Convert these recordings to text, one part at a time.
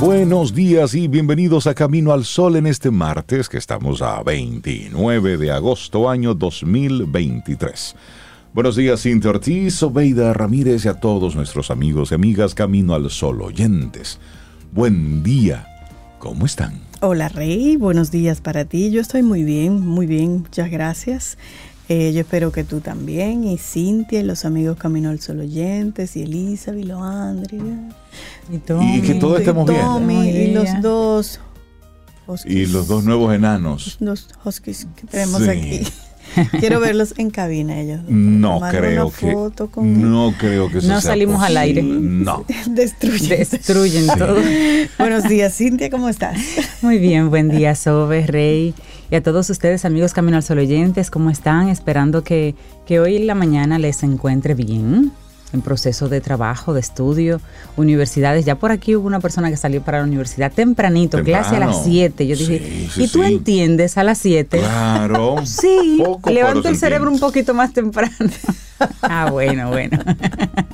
Buenos días y bienvenidos a Camino al Sol en este martes que estamos a 29 de agosto año 2023. Buenos días Cintia Ortiz, Obeida Ramírez y a todos nuestros amigos y amigas Camino al Sol oyentes. Buen día, ¿cómo están? Hola Rey, buenos días para ti. Yo estoy muy bien, muy bien, muchas gracias. Eh, yo espero que tú también, y Cintia, y los amigos Camino al Sol oyentes, y Elisa, y Loandria, y, Tommy, y que todos estemos bien. Tommy, y los dos. Y los dos nuevos enanos. Los huskies que tenemos aquí. Quiero verlos en cabina ellos. No creo que. No creo que eso No salimos al aire. No. Destruyen. Destruyen todo. Buenos días, Cintia, ¿cómo estás? Muy bien, buen día, Sobe, Rey. Y a todos ustedes, amigos Camino al Sol oyentes, ¿cómo están? Esperando que, que hoy en la mañana les encuentre bien en proceso de trabajo, de estudio, universidades. Ya por aquí hubo una persona que salió para la universidad tempranito, clase a las 7. Yo dije, ¿y tú entiendes a las 7? Claro. sí, levanto el cerebro un poquito más temprano. ah, bueno, bueno.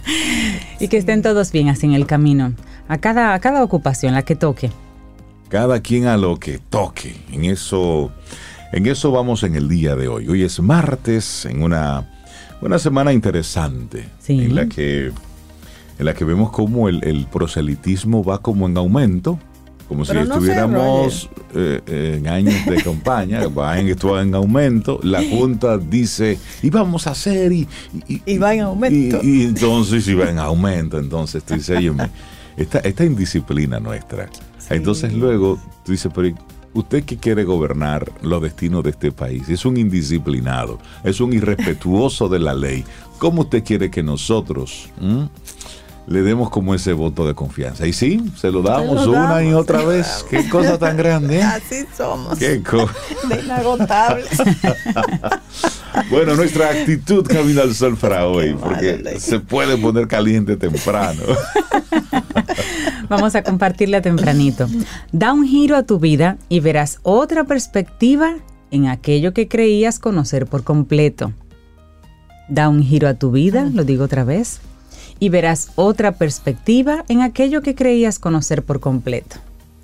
y que estén todos bien así en el camino, a cada, a cada ocupación, la que toque. Cada quien a lo que toque. En eso, en eso vamos en el día de hoy. Hoy es martes, en una, una semana interesante, en la que en la que vemos cómo el, proselitismo va como en aumento, como si estuviéramos eh, en años de campaña, va en, esto va en aumento, la Junta dice, y vamos a hacer, y, y, va en aumento. Y, entonces, y va en aumento, entonces tú dices, esta, esta indisciplina nuestra, entonces luego tú dices, pero usted que quiere gobernar los destinos de este país, es un indisciplinado, es un irrespetuoso de la ley. ¿Cómo usted quiere que nosotros le demos como ese voto de confianza? Y sí, se lo damos una y otra vez. Qué cosa tan grande. ¿eh? Así somos. Qué cosa. Inagotables. bueno, nuestra actitud camina al sol para hoy, porque se puede poner caliente temprano. Vamos a compartirla tempranito. Da un giro a tu vida y verás otra perspectiva en aquello que creías conocer por completo. Da un giro a tu vida, lo digo otra vez, y verás otra perspectiva en aquello que creías conocer por completo.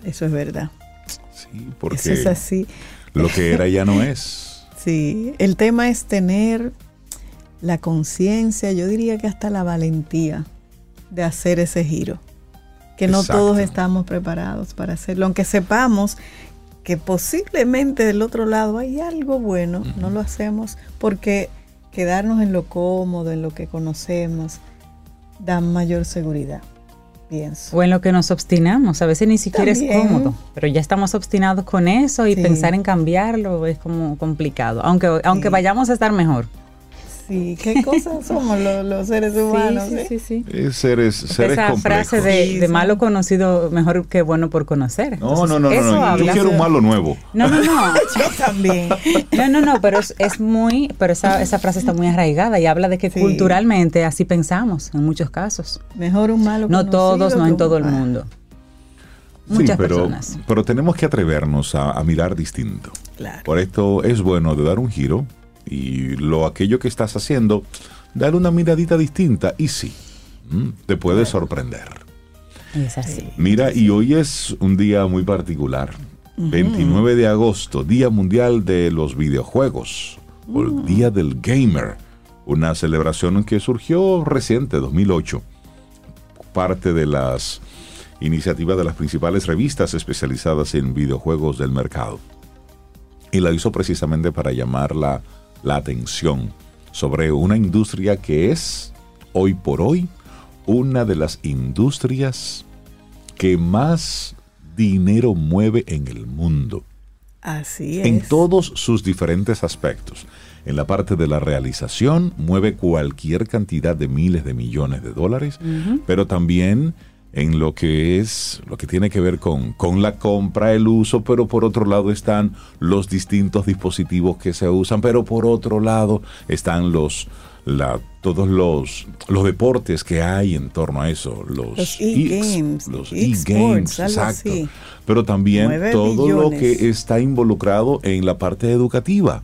Eso es verdad. Sí, porque Eso es así. lo que era ya no es. Sí, el tema es tener la conciencia, yo diría que hasta la valentía de hacer ese giro que no todos estamos preparados para hacerlo, aunque sepamos que posiblemente del otro lado hay algo bueno, no lo hacemos porque quedarnos en lo cómodo, en lo que conocemos, da mayor seguridad. Pienso. O en lo que nos obstinamos, a veces ni siquiera es cómodo, pero ya estamos obstinados con eso y pensar en cambiarlo es como complicado, aunque, aunque vayamos a estar mejor. Sí, qué cosas somos los, seres humanos. Sí, sí, sí. sí. seres, seres Esa frase de, de, malo conocido mejor que bueno por conocer. No, no, no, no, yo quiero un malo nuevo. No, no, no. yo también. No, no, no, pero es, muy, pero esa, esa, frase está muy arraigada y habla de que culturalmente así pensamos en muchos casos. Mejor un malo No todos, no en todo el mundo. Muchas pero, personas. Pero tenemos que atrevernos a, a mirar distinto. Claro. Por esto es bueno de dar un giro y lo aquello que estás haciendo, darle una miradita distinta y sí, te puede sorprender. Es así. Mira, y hoy es un día muy particular. 29 de agosto, Día Mundial de los Videojuegos, o el Día del Gamer, una celebración que surgió reciente, 2008, parte de las iniciativas de las principales revistas especializadas en videojuegos del mercado. Y la hizo precisamente para llamar la la atención sobre una industria que es, hoy por hoy, una de las industrias que más dinero mueve en el mundo. Así es. En todos sus diferentes aspectos. En la parte de la realización mueve cualquier cantidad de miles de millones de dólares, pero también en lo que es lo que tiene que ver con, con la compra, el uso, pero por otro lado están los distintos dispositivos que se usan, pero por otro lado están los la, todos los, los deportes que hay en torno a eso, los e-games, los e-games, exacto. Pero también todo lo que está involucrado en la parte educativa.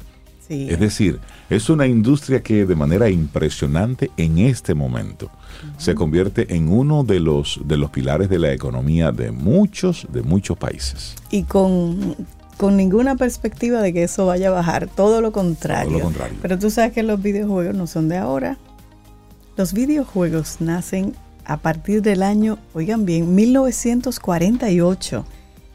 Es decir, es una industria que de manera impresionante en este momento se convierte en uno de los, de los pilares de la economía de muchos, de muchos países. Y con, ninguna perspectiva de que eso vaya a bajar, todo lo contrario. Todo lo contrario. Pero tú sabes que los videojuegos no son de ahora. Los videojuegos nacen a partir del año, oigan bien, 1948.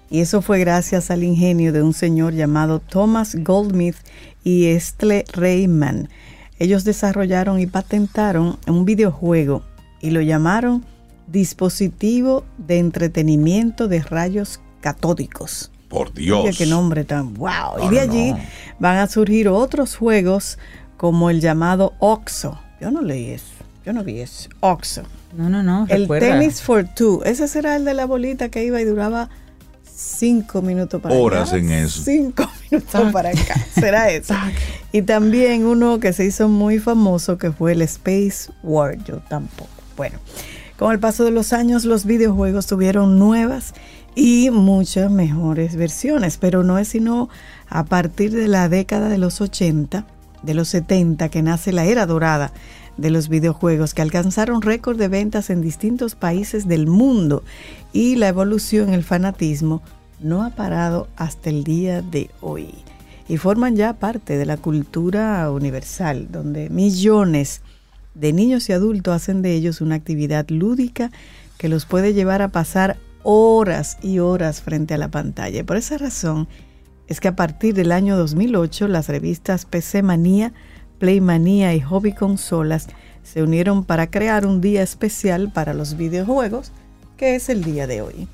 Y eso fue gracias al ingenio de un señor llamado Thomas Goldsmith y Estle Rayman. Ellos desarrollaron y patentaron un videojuego y lo llamaron dispositivo de entretenimiento de rayos catódicos. Por Dios. qué nombre tan wow. y de allí van a surgir otros juegos como el llamado OXO. Yo no leí eso. Yo no vi eso. OXO. No, no, no. El Tennis for Two. Ese será el de la bolita que iba y duraba cinco minutos para Horas en eso. Cinco minutos para acá. Será eso. y también uno que se hizo muy famoso que fue el Space War. Yo tampoco. Bueno, con el paso de los años los videojuegos tuvieron nuevas y muchas mejores versiones, pero no es sino a partir de la década de los 80, de los 70, que nace la era dorada de los videojuegos que alcanzaron récord de ventas en distintos países del mundo. Y la evolución, el fanatismo, no ha parado hasta el día de hoy. Y forman ya parte de la cultura universal, donde millones de niños y adultos hacen de ellos una actividad lúdica que los puede llevar a pasar horas y horas frente a la pantalla. Y por esa razón es que a partir del año 2008 las revistas PC Manía, Play Manía y Hobby Consolas se unieron para crear un día especial para los videojuegos, que es el día de hoy.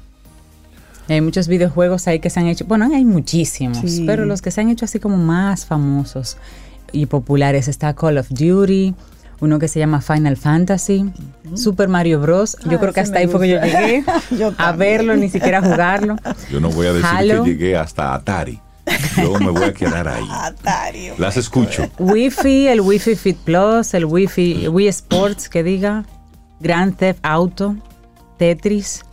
Hay muchos videojuegos ahí que se han hecho, bueno, hay muchísimos, pero los que se han hecho así como más famosos y populares está Call of Duty, uno que se llama Final Fantasy, Super Mario Bros. yo ah, creo que hasta ahí fue que yo llegué a verlo, ni siquiera a jugarlo. Yo no voy a decir que llegué hasta Atari. Yo me voy a quedar ahí. Atari. Las escucho. Wi-Fi, el Wi-Fi Fit Plus, el Wi-Fi Wii Sports, que diga, Grand Theft Auto, Tetris.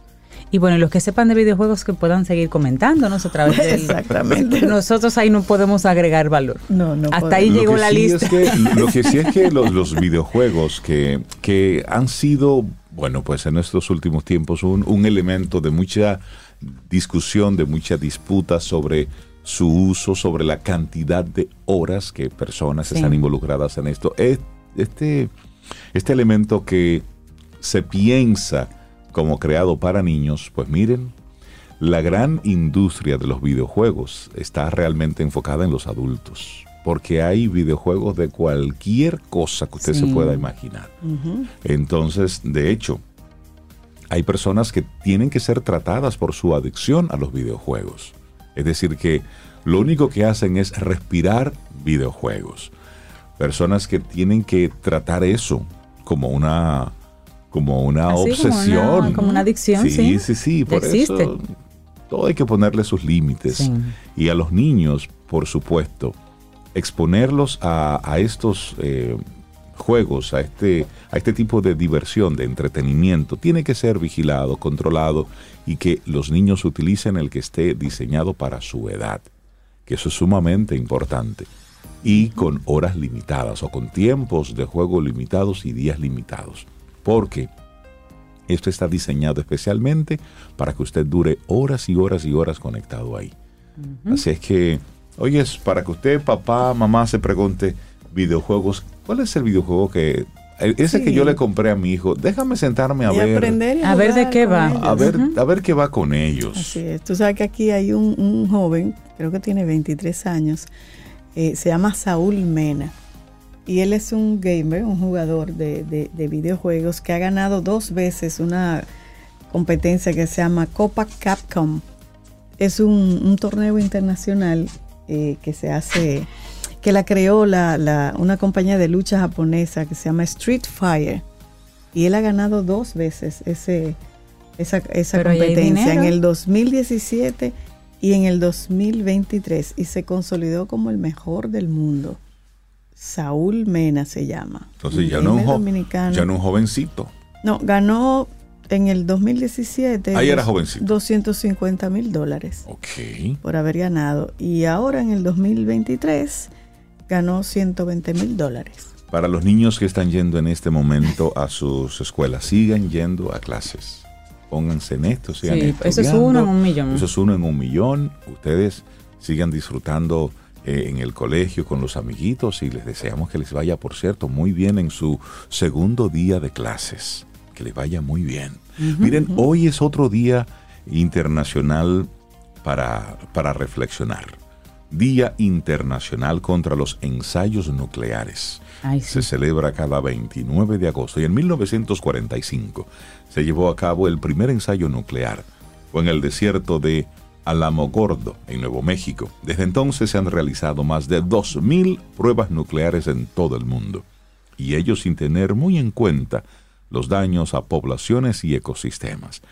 Y bueno, los que sepan de videojuegos que puedan seguir comentándonos a través de Exactamente. Nosotros ahí no podemos agregar valor. No, no. Hasta ahí llegó la lista. lo que sí es que los, videojuegos que, que, han sido, bueno, pues en estos últimos tiempos un, un elemento de mucha discusión, de mucha disputa sobre su uso, sobre la cantidad de horas que personas están involucradas en esto. Este, este elemento que se piensa como creado para niños, pues miren, la gran industria de los videojuegos está realmente enfocada en los adultos, porque hay videojuegos de cualquier cosa que usted se pueda imaginar. Entonces, de hecho, hay personas que tienen que ser tratadas por su adicción a los videojuegos. Es decir, que lo único que hacen es respirar videojuegos. Personas que tienen que tratar eso como una como una obsesión. Como una, adicción, sí. Sí, sí, Por eso todo hay que ponerle sus límites. Y a los niños, por supuesto, exponerlos a, estos eh, juegos, a este, a este tipo de diversión, de entretenimiento, tiene que ser vigilado, controlado y que los niños utilicen el que esté diseñado para su edad, que eso es sumamente importante. Y con horas limitadas o con tiempos de juego limitados y días limitados porque esto está diseñado especialmente para que usted dure horas y horas y horas conectado ahí. Así es que, oye, es para que usted, papá, mamá, se pregunte, videojuegos, ¿cuál es el videojuego que... Ese que yo le compré a mi hijo, déjame sentarme a ver. a, ver de qué va. A ver, a ver qué va con ellos. Así es. Tú sabes que aquí hay un, joven, creo que tiene 23 años, eh, se llama Saúl Mena y él es un gamer, un jugador de, videojuegos que ha ganado dos veces una competencia que se llama Copa Capcom. Es un, torneo internacional eh, que se hace, que la creó la, una compañía de lucha japonesa que se llama Street Fire. Y él ha ganado dos veces ese, esa, esa competencia en el 2017 y en el 2023 y se consolidó como el mejor del mundo. Saúl Mena se llama. Entonces ya no, un ya no un jovencito. No, ganó en el 2017. Ahí era jovencito. 250 mil dólares. Ok. Por haber ganado. Y ahora en el 2023 ganó 120 mil dólares. Para los niños que están yendo en este momento a sus escuelas, sigan yendo a clases. Pónganse en esto, sigan sí, Eso es uno en un millón. Eso es uno en un millón. Ustedes sigan disfrutando eh, en el colegio con los amiguitos y les deseamos que les vaya, por cierto, muy bien en su segundo día de clases. Que les vaya muy bien. Miren, hoy es otro día internacional para, para reflexionar. Día Internacional contra los Ensayos Nucleares. Se celebra cada 29 de agosto y en 1945 se llevó a cabo el primer ensayo nuclear. Fue en el desierto de Alamogordo, en Nuevo México. Desde entonces se han realizado más de 2.000 pruebas nucleares en todo el mundo, y ello sin tener muy en cuenta los daños a poblaciones y ecosistemas.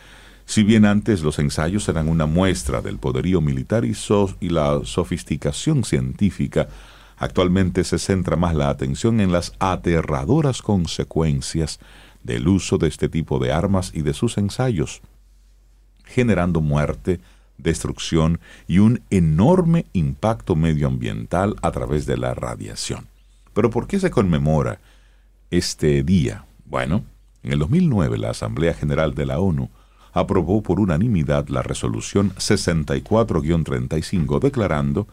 Si bien antes los ensayos eran una muestra del poderío militar y, y la sofisticación científica, actualmente se centra más la atención en las aterradoras consecuencias del uso de este tipo de armas y de sus ensayos, generando muerte, destrucción y un enorme impacto medioambiental a través de la radiación. Pero ¿por qué se conmemora este día? Bueno, en el 2009 la Asamblea General de la ONU aprobó por unanimidad la resolución 64-35 declarando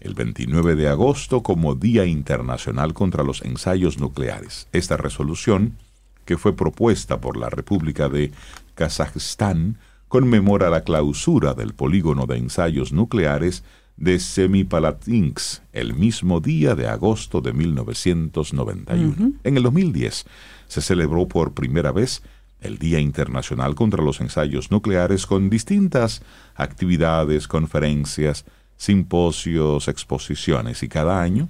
el 29 de agosto como Día Internacional contra los Ensayos Nucleares. Esta resolución, que fue propuesta por la República de Kazajstán, conmemora la clausura del polígono de ensayos nucleares de Semipalatinsk el mismo día de agosto de 1991. En el 2010 se celebró por primera vez el Día Internacional contra los Ensayos Nucleares con distintas actividades, conferencias, simposios, exposiciones y cada año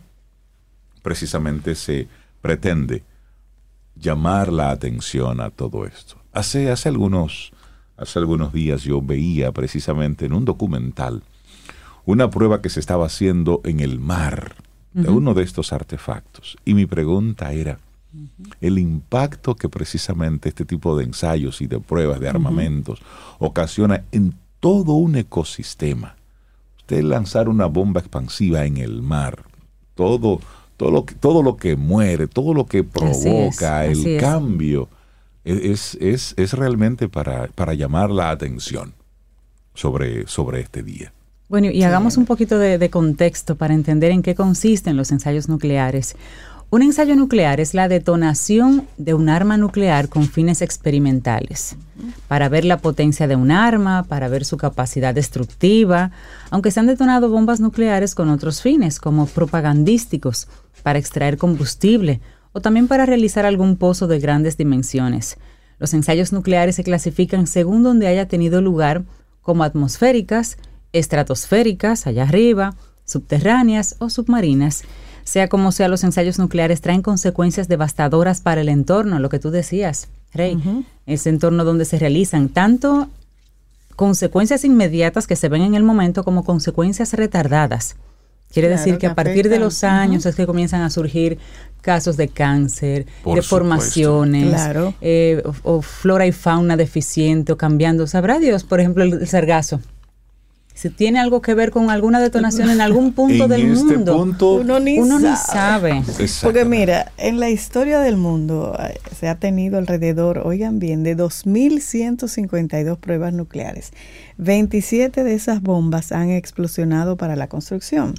precisamente se pretende llamar la atención a todo esto. Hace, hace algunos Hace algunos días yo veía precisamente en un documental una prueba que se estaba haciendo en el mar de uno de estos artefactos. Y mi pregunta era, el impacto que precisamente este tipo de ensayos y de pruebas de armamentos ocasiona en todo un ecosistema. Usted lanzar una bomba expansiva en el mar, todo, todo, lo, que, todo lo que muere, todo lo que provoca el cambio es, es, es realmente para, para, llamar la atención sobre, sobre este día. Bueno, y hagamos un poquito de, de, contexto para entender en qué consisten los ensayos nucleares. Un ensayo nuclear es la detonación de un arma nuclear con fines experimentales, para ver la potencia de un arma, para ver su capacidad destructiva, aunque se han detonado bombas nucleares con otros fines, como propagandísticos, para extraer combustible o también para realizar algún pozo de grandes dimensiones. Los ensayos nucleares se clasifican según donde haya tenido lugar como atmosféricas, estratosféricas, allá arriba, subterráneas o submarinas. Sea como sea, los ensayos nucleares traen consecuencias devastadoras para el entorno, lo que tú decías, Rey, ese entorno donde se realizan tanto consecuencias inmediatas que se ven en el momento como consecuencias retardadas. Quiere decir que, a partir de los años es que comienzan a surgir casos de cáncer, deformaciones, eh, o, flora y fauna deficiente o cambiando. Sabrá Dios, por ejemplo, el, sargazo. Si tiene algo que ver con alguna detonación en algún punto del este mundo, uno, ni, sabe. Porque mira, en la historia del mundo eh, se ha tenido alrededor, oigan bien, de 2.152 pruebas nucleares. 27 de esas bombas han explosionado para la construcción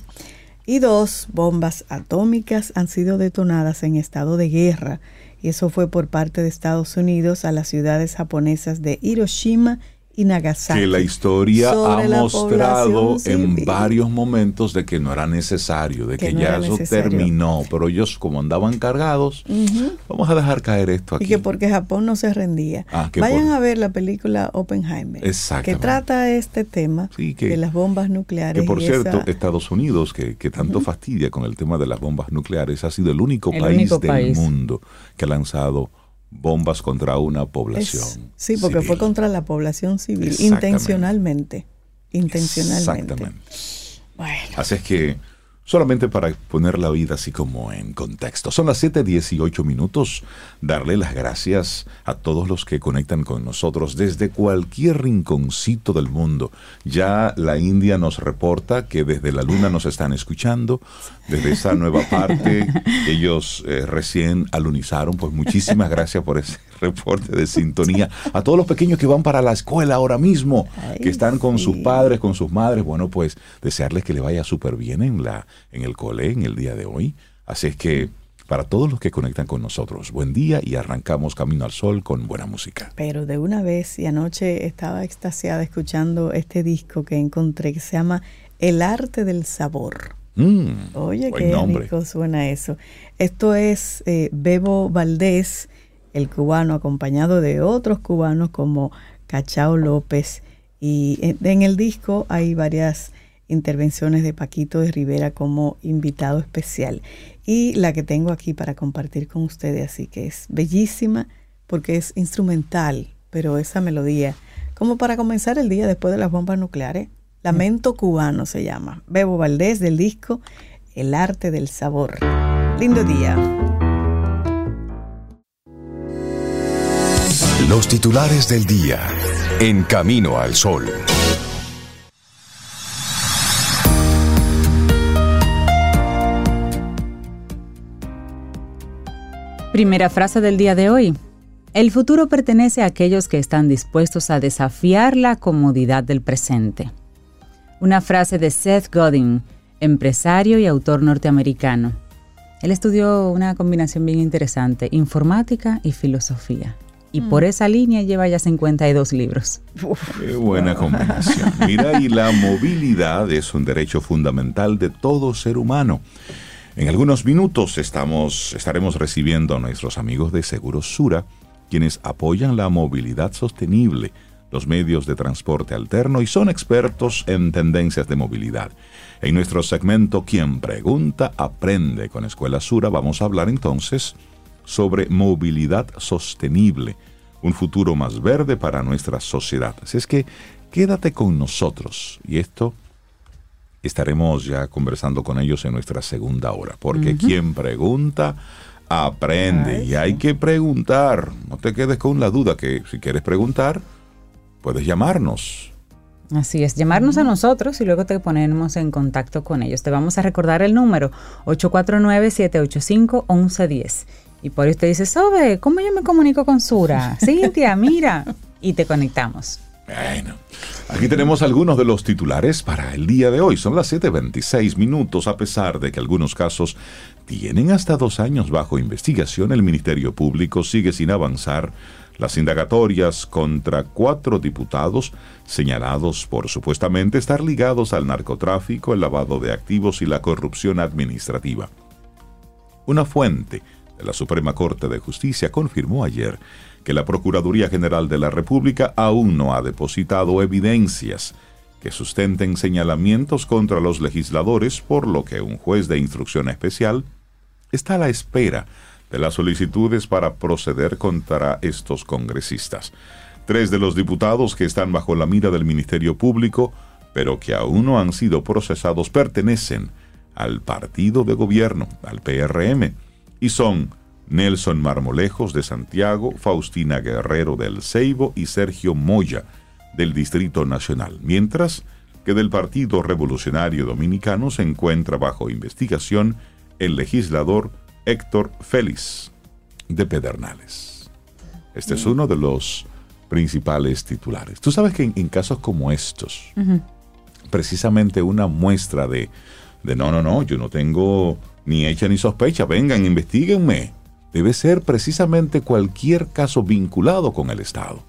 y dos bombas atómicas han sido detonadas en estado de guerra. Y eso fue por parte de Estados Unidos a las ciudades japonesas de Hiroshima y Nagasaki. Que la historia ha mostrado en varios momentos de que no era necesario, de que, ya eso terminó, pero ellos como andaban cargados, vamos a dejar caer esto aquí. Y que porque Japón no se rendía. Ah, Vayan a ver la película Oppenheimer, que trata este tema de las bombas nucleares. Que por cierto, Estados Unidos, que, tanto fastidia con el tema de las bombas nucleares, ha sido el único país del mundo que ha lanzado bombas contra una población. sí, porque fue contra la población civil, intencionalmente. Intencionalmente. Exactamente. Bueno. Así es que Solamente para poner la vida así como en contexto. Son las 7:18 minutos. Darle las gracias a todos los que conectan con nosotros desde cualquier rinconcito del mundo. Ya la India nos reporta que desde la luna nos están escuchando, desde esa nueva parte. Ellos eh, recién alunizaron. Pues muchísimas gracias por ese reporte de sintonía. A todos los pequeños que van para la escuela ahora mismo, que están con sus padres, con sus madres. Bueno, pues desearles que le vaya súper bien en la en el cole en el día de hoy. Así es que para todos los que conectan con nosotros, buen día y arrancamos Camino al Sol con buena música. Pero de una vez, y anoche estaba extasiada escuchando este disco que encontré que se llama El arte del sabor. Mm, Oye, qué rico suena eso. Esto es eh, Bebo Valdés, el cubano, acompañado de otros cubanos como Cachao López. Y en el disco hay varias intervenciones de Paquito de Rivera como invitado especial y la que tengo aquí para compartir con ustedes, así que es bellísima porque es instrumental, pero esa melodía, como para comenzar el día después de las bombas nucleares, Lamento Cubano se llama, Bebo Valdés del disco El arte del sabor. Lindo día. Los titulares del día en Camino al Sol. Primera frase del día de hoy. El futuro pertenece a aquellos que están dispuestos a desafiar la comodidad del presente. Una frase de Seth Godin, empresario y autor norteamericano. Él estudió una combinación bien interesante, informática y filosofía. Y por mm. esa línea lleva ya 52 libros. Qué buena combinación. Mira, y la movilidad es un derecho fundamental de todo ser humano. En algunos minutos estamos, estaremos recibiendo a nuestros amigos de Seguros Sura, quienes apoyan la movilidad sostenible, los medios de transporte alterno y son expertos en tendencias de movilidad. En nuestro segmento Quien pregunta, aprende con Escuela Sura, vamos a hablar entonces sobre movilidad sostenible, un futuro más verde para nuestra sociedad. Así es que quédate con nosotros y esto estaremos ya conversando con ellos en nuestra segunda hora, porque quien pregunta, aprende y hay que preguntar. No te quedes con la duda que si quieres preguntar, puedes llamarnos. Así es, llamarnos a nosotros y luego te ponemos en contacto con ellos. Te vamos a recordar el número 849-785-1110. Y por ahí te dice, Sobe, ¿cómo yo me comunico con Sura? Cintia, mira. Y te conectamos. Bueno, aquí tenemos algunos de los titulares para el día de hoy. Son las 7.26 minutos, a pesar de que algunos casos tienen hasta dos años bajo investigación, el Ministerio Público sigue sin avanzar las indagatorias contra cuatro diputados señalados por supuestamente estar ligados al narcotráfico, el lavado de activos y la corrupción administrativa. Una fuente de la Suprema Corte de Justicia confirmó ayer que la Procuraduría General de la República aún no ha depositado evidencias que sustenten señalamientos contra los legisladores, por lo que un juez de instrucción especial está a la espera de las solicitudes para proceder contra estos congresistas. Tres de los diputados que están bajo la mira del Ministerio Público, pero que aún no han sido procesados, pertenecen al partido de gobierno, al PRM, y son Nelson Marmolejos de Santiago, Faustina Guerrero del Ceibo y Sergio Moya del Distrito Nacional, mientras que del Partido Revolucionario Dominicano se encuentra bajo investigación el legislador Héctor Félix de Pedernales. Este es uno de los principales titulares. Tú sabes que en, casos como estos, precisamente una muestra de, de no, no, no, yo no tengo ni hecha ni sospecha, vengan, investiguenme debe ser precisamente cualquier caso vinculado con el Estado.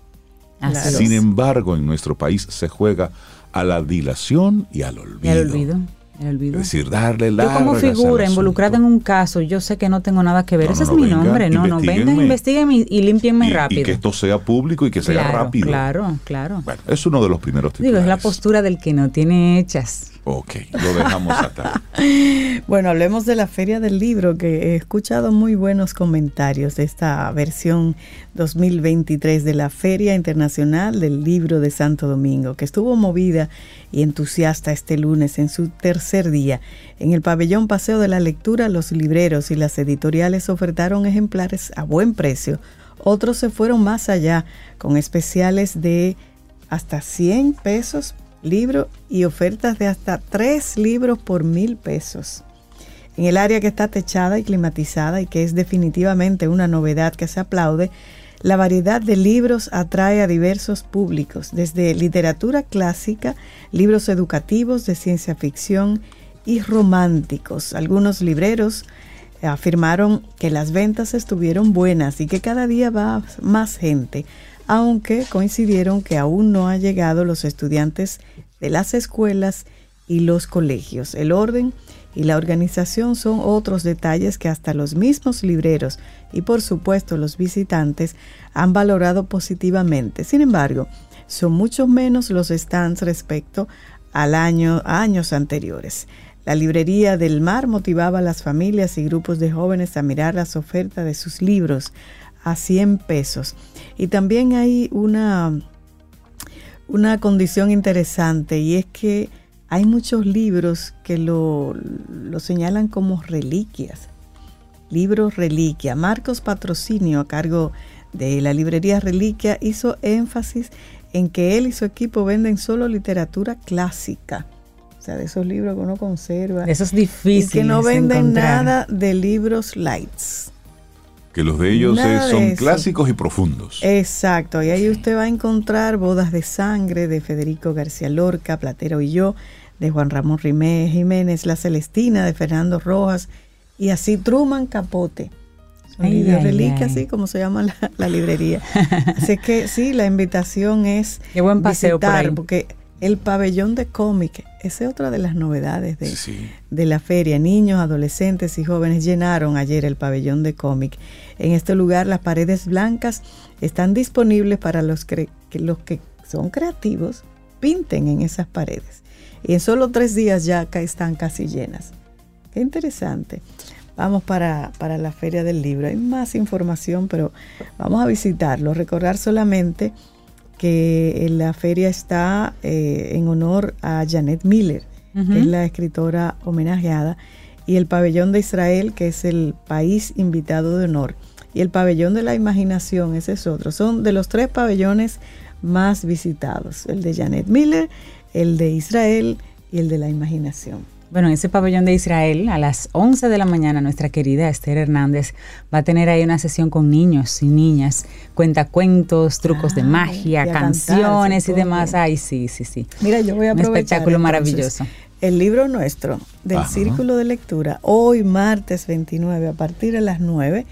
Sin embargo, en nuestro país se juega a la dilación y al olvido. el olvido. El. Es decir, darle la. Yo como figura involucrada en un caso, yo sé que no tengo nada que ver. Ese es mi nombre. No, no, vengan, investiguen y, limpienme rápido. Y que esto sea público y que sea rápido. Claro, claro. Bueno, es uno de los primeros títulos. Digo, es la postura del que no tiene hechas. Ok, lo dejamos hasta Bueno, hablemos de la Feria del Libro, que he escuchado muy buenos comentarios de esta versión 2023 de la Feria Internacional del Libro de Santo Domingo, que estuvo movida y entusiasta este lunes en su tercer día. En el pabellón Paseo de la Lectura, los libreros y las editoriales ofertaron ejemplares a buen precio. Otros se fueron más allá, con especiales de hasta 100 pesos libro y ofertas de hasta tres libros por mil pesos. En el área que está techada y climatizada y que es definitivamente una novedad que se aplaude, la variedad de libros atrae a diversos públicos, desde literatura clásica, libros educativos de ciencia ficción y románticos. Algunos libreros afirmaron que las ventas estuvieron buenas y que cada día va más gente aunque coincidieron que aún no han llegado los estudiantes de las escuelas y los colegios. El orden y la organización son otros detalles que hasta los mismos libreros y por supuesto los visitantes han valorado positivamente. Sin embargo, son mucho menos los stands respecto al año, a años anteriores. La librería del mar motivaba a las familias y grupos de jóvenes a mirar las ofertas de sus libros, a 100 pesos. Y también hay una, una condición interesante y es que hay muchos libros que lo, lo señalan como reliquias. Libros reliquia. Marcos Patrocinio, a cargo de la librería Reliquia, hizo énfasis en que él y su equipo venden solo literatura clásica. O sea, de esos libros que uno conserva. Eso es difícil. Y que no venden nada de libros lights que los de ellos son clásicos y profundos. Exacto, y ahí usted va a encontrar Bodas de Sangre de Federico García Lorca, Platero y yo, de Juan Ramón Rimé Jiménez, La Celestina de Fernando Rojas, y así Truman Capote. Son libros reliquias, así como se llama la, librería. así que sí, la invitación es Qué buen paseo visitar, porque el pabellón de cómic, esa es otra de las novedades de, de, la feria. Niños, adolescentes y jóvenes llenaron ayer el pabellón de cómic. En este lugar las paredes blancas están disponibles para los que, los que son creativos, pinten en esas paredes. Y en solo tres días ya están casi llenas. Qué interesante. Vamos para, para la feria del libro. Hay más información, pero vamos a visitarlo. Recordar solamente que la feria está eh, en honor a Janet Miller, que es la escritora homenajeada, y el pabellón de Israel, que es el país invitado de honor, y el pabellón de la imaginación, ese es otro. Son de los tres pabellones más visitados, el de Janet Miller, el de Israel y el de la imaginación. Bueno, en ese pabellón de Israel, a las 11 de la mañana, nuestra querida Esther Hernández va a tener ahí una sesión con niños y niñas, cuentacuentos, trucos de magia, canciones y demás. Ay, sí, sí, sí. Mira, yo voy a aprovechar. Un espectáculo maravilloso. El libro nuestro del Círculo de Lectura, hoy martes 29, a partir de las 9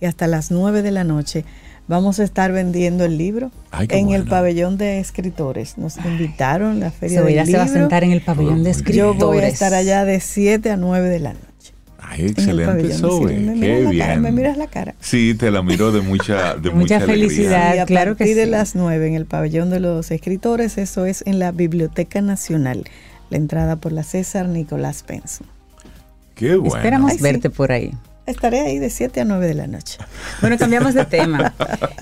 y hasta las 9 de la noche, Vamos a estar vendiendo el libro en el pabellón de escritores. Nos invitaron la feria del libro. se va a sentar en el pabellón de escritores. Yo voy a estar allá de 7 a 9 de la noche. Ay, excelente, Sobe. Qué bien. me miras la cara. Sí, te la miro de mucha, de mucha, felicidad. Y a claro partir que de las 9 en el pabellón de los escritores, eso es en la Biblioteca Nacional. La entrada por la César Nicolás Penson. Qué bueno. Esperamos verte por ahí. Estaré ahí de 7 a 9 de la noche. Bueno, cambiamos de tema.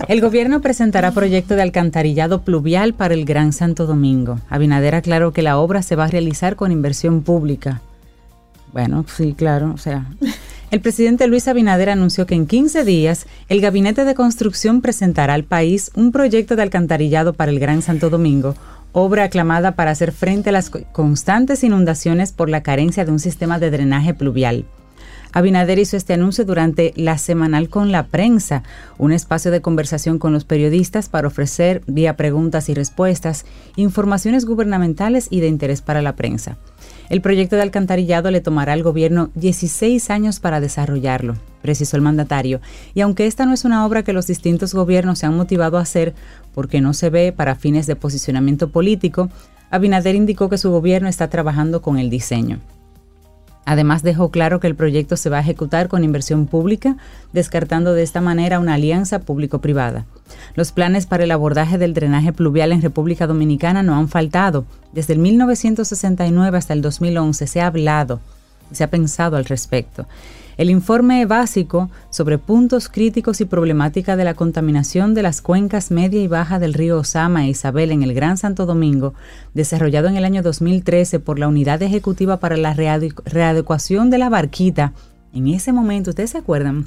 El gobierno presentará proyecto de alcantarillado pluvial para el Gran Santo Domingo. Abinader aclaró que la obra se va a realizar con inversión pública. Bueno, sí, claro, o sea. El presidente Luis Abinader anunció que en 15 días el Gabinete de Construcción presentará al país un proyecto de alcantarillado para el Gran Santo Domingo, obra aclamada para hacer frente a las constantes inundaciones por la carencia de un sistema de drenaje pluvial. Abinader hizo este anuncio durante la semanal con la prensa, un espacio de conversación con los periodistas para ofrecer, vía preguntas y respuestas, informaciones gubernamentales y de interés para la prensa. El proyecto de alcantarillado le tomará al gobierno 16 años para desarrollarlo, precisó el mandatario, y aunque esta no es una obra que los distintos gobiernos se han motivado a hacer porque no se ve para fines de posicionamiento político, Abinader indicó que su gobierno está trabajando con el diseño. Además dejó claro que el proyecto se va a ejecutar con inversión pública, descartando de esta manera una alianza público-privada. Los planes para el abordaje del drenaje pluvial en República Dominicana no han faltado. Desde el 1969 hasta el 2011 se ha hablado, se ha pensado al respecto. El informe básico sobre puntos críticos y problemática de la contaminación de las cuencas media y baja del río Osama e Isabel en el Gran Santo Domingo, desarrollado en el año 2013 por la Unidad Ejecutiva para la Readecuación de la Barquita, en ese momento, ¿ustedes se acuerdan?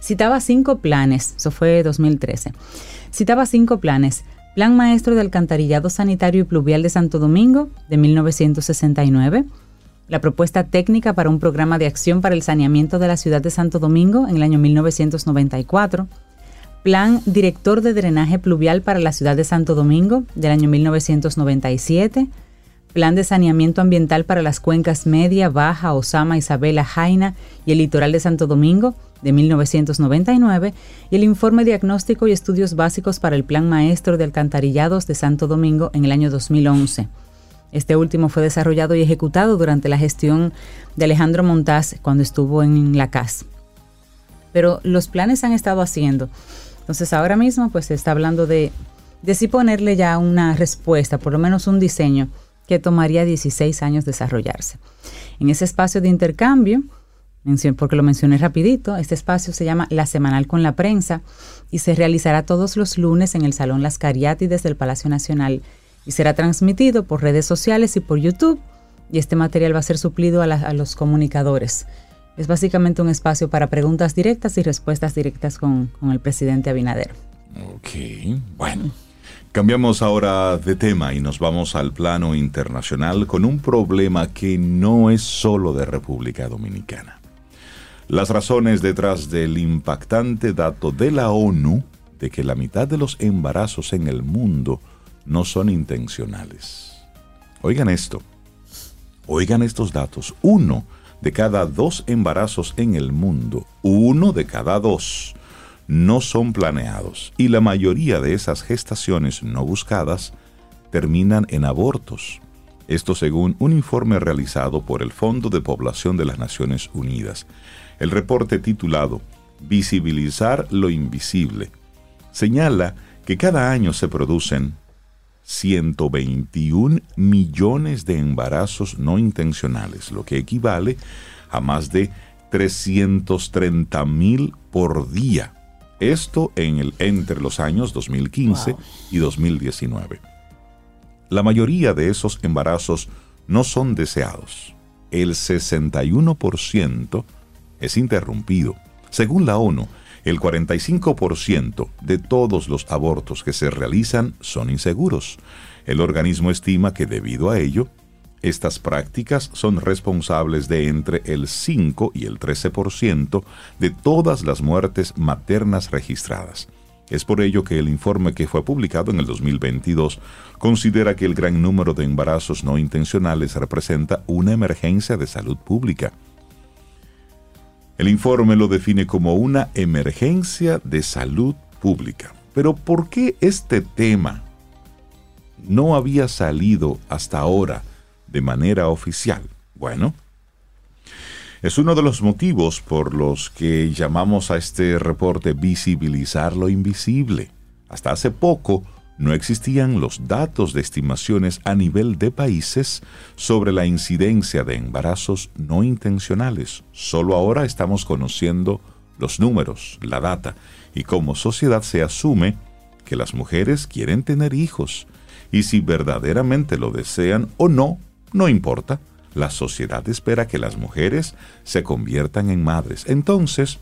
Citaba cinco planes, eso fue 2013. Citaba cinco planes. Plan Maestro de Alcantarillado Sanitario y Pluvial de Santo Domingo, de 1969 la propuesta técnica para un programa de acción para el saneamiento de la ciudad de Santo Domingo en el año 1994, Plan Director de Drenaje Pluvial para la ciudad de Santo Domingo del año 1997, Plan de Saneamiento Ambiental para las cuencas Media, Baja, Osama, Isabela, Jaina y el litoral de Santo Domingo de 1999 y el Informe Diagnóstico y Estudios Básicos para el Plan Maestro de Alcantarillados de Santo Domingo en el año 2011. Este último fue desarrollado y ejecutado durante la gestión de Alejandro Montaz cuando estuvo en la CAS. Pero los planes han estado haciendo. Entonces ahora mismo pues se está hablando de, de sí ponerle ya una respuesta, por lo menos un diseño que tomaría 16 años desarrollarse. En ese espacio de intercambio, porque lo mencioné rapidito, este espacio se llama La Semanal con la Prensa y se realizará todos los lunes en el Salón Las Cariátides del Palacio Nacional y será transmitido por redes sociales y por YouTube y este material va a ser suplido a, los comunicadores. Es básicamente un espacio para preguntas directas y respuestas directas con, con el presidente Abinader. Ok, bueno. Cambiamos ahora de tema y nos vamos al plano internacional con un problema que no es solo de República Dominicana. Las razones detrás del impactante dato de la ONU de que la mitad de los embarazos en el mundo no son intencionales. Oigan esto, oigan estos datos. Uno de cada dos embarazos en el mundo, uno de cada dos, no son planeados y la mayoría de esas gestaciones no buscadas terminan en abortos. Esto según un informe realizado por el Fondo de Población de las Naciones Unidas. El reporte titulado Visibilizar lo Invisible señala que cada año se producen 121 millones de embarazos no intencionales, lo que equivale a más de 330 mil por día. Esto en el, entre los años 2015 y 2019. La mayoría de esos embarazos no son deseados. El 61% es interrumpido. Según la ONU, el 45% de todos los abortos que se realizan son inseguros. El organismo estima que debido a ello, estas prácticas son responsables de entre el 5 y el 13% de todas las muertes maternas registradas. Es por ello que el informe que fue publicado en el 2022 considera que el gran número de embarazos no intencionales representa una emergencia de salud pública. El informe lo define como una emergencia de salud pública. Pero ¿por qué este tema no había salido hasta ahora de manera oficial? Bueno, es uno de los motivos por los que llamamos a este reporte visibilizar lo invisible. Hasta hace poco, no existían los datos de estimaciones a nivel de países sobre la incidencia de embarazos no intencionales. Solo ahora estamos conociendo los números, la data, y como sociedad se asume que las mujeres quieren tener hijos, y si verdaderamente lo desean o no, no importa. La sociedad espera que las mujeres se conviertan en madres. Entonces,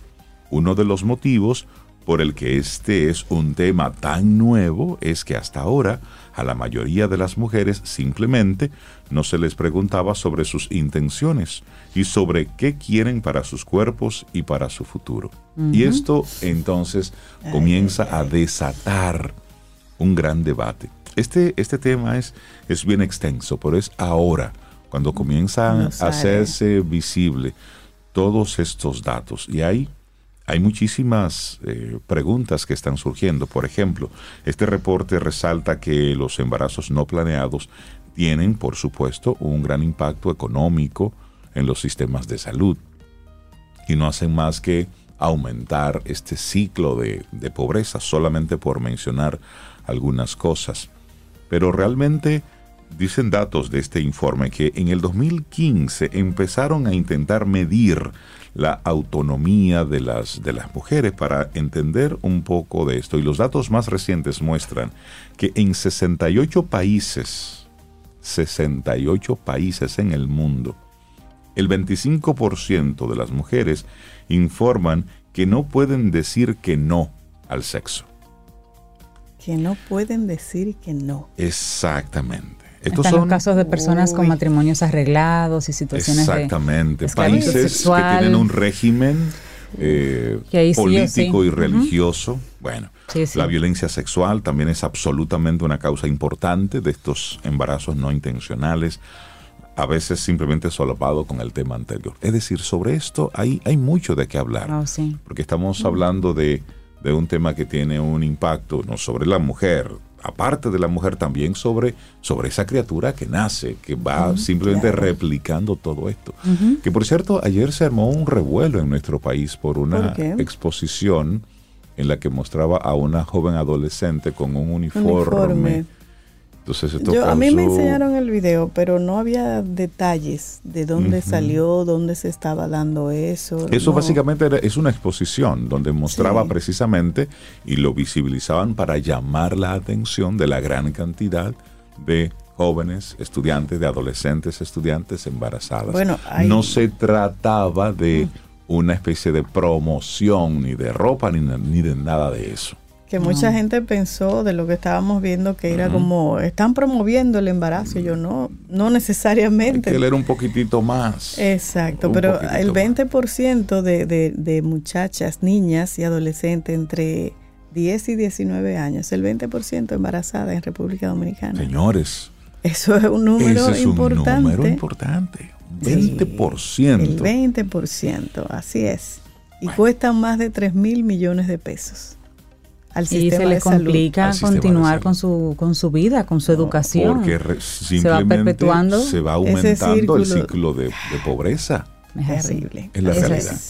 uno de los motivos por el que este es un tema tan nuevo es que hasta ahora a la mayoría de las mujeres simplemente no se les preguntaba sobre sus intenciones y sobre qué quieren para sus cuerpos y para su futuro. Y esto entonces comienza a desatar un gran debate. Este, este tema es, es bien extenso, pero es ahora cuando comienzan a hacerse visible todos estos datos. Y hay hay muchísimas eh, preguntas que están surgiendo. Por ejemplo, este reporte resalta que los embarazos no planeados tienen, por supuesto, un gran impacto económico, en los sistemas de salud. Y no hacen más que aumentar este ciclo de, de pobreza, solamente por mencionar algunas cosas. Pero realmente dicen datos de este informe que en el 2015 empezaron a intentar medir la autonomía de las, de las mujeres para entender un poco de esto. Y los datos más recientes muestran que en 68 países, 68 países en el mundo, el 25% de las mujeres informan que no pueden decir que no al sexo. Que no pueden decir que no. Exactamente. Estos son casos de personas con matrimonios arreglados y situaciones Exactamente. Países que tienen un régimen eh, político y religioso. Bueno, la violencia sexual también es absolutamente una causa importante de estos embarazos no intencionales, a veces simplemente solapado con el tema anterior. Es decir, sobre esto hay, hay mucho de qué hablar, oh, porque estamos hablando de, de un tema que tiene un impacto no sobre la mujer, aparte de la mujer, también sobre, sobre esa criatura que nace, que va simplemente replicando todo esto. Que por cierto, ayer se armó un revuelo en nuestro país por una exposición en la que mostraba a una joven adolescente con un uniforme. Entonces esto A mí me enseñaron el video, pero no había detalles de dónde salió, dónde se estaba dando eso. Eso básicamente es una exposición donde mostraba precisamente y lo visibilizaban para llamar la atención de la gran cantidad de jóvenes, estudiantes, de adolescentes, estudiantes embarazadas. Bueno, No se trataba de una especie de promoción ni de ropa ni, ni de nada de eso que mucha gente pensó de lo que estábamos viendo que era como están promoviendo el embarazo. Yo no, no necesariamente. Hay que leer un poquitito más. Exacto, pero el 20% de, de, de, muchachas, niñas y adolescentes entre 10 y 19 años, el 20% embarazada en República Dominicana. Señores. Eso es un número ese es importante. Un número importante. 20%. el 20%, así es. Y cuestan más de 3 mil millones de pesos y se le complica continuar con su con su vida, con su educación. Porque se va perpetuando, se va aumentando el ciclo de, pobreza. Es terrible. Es la realidad.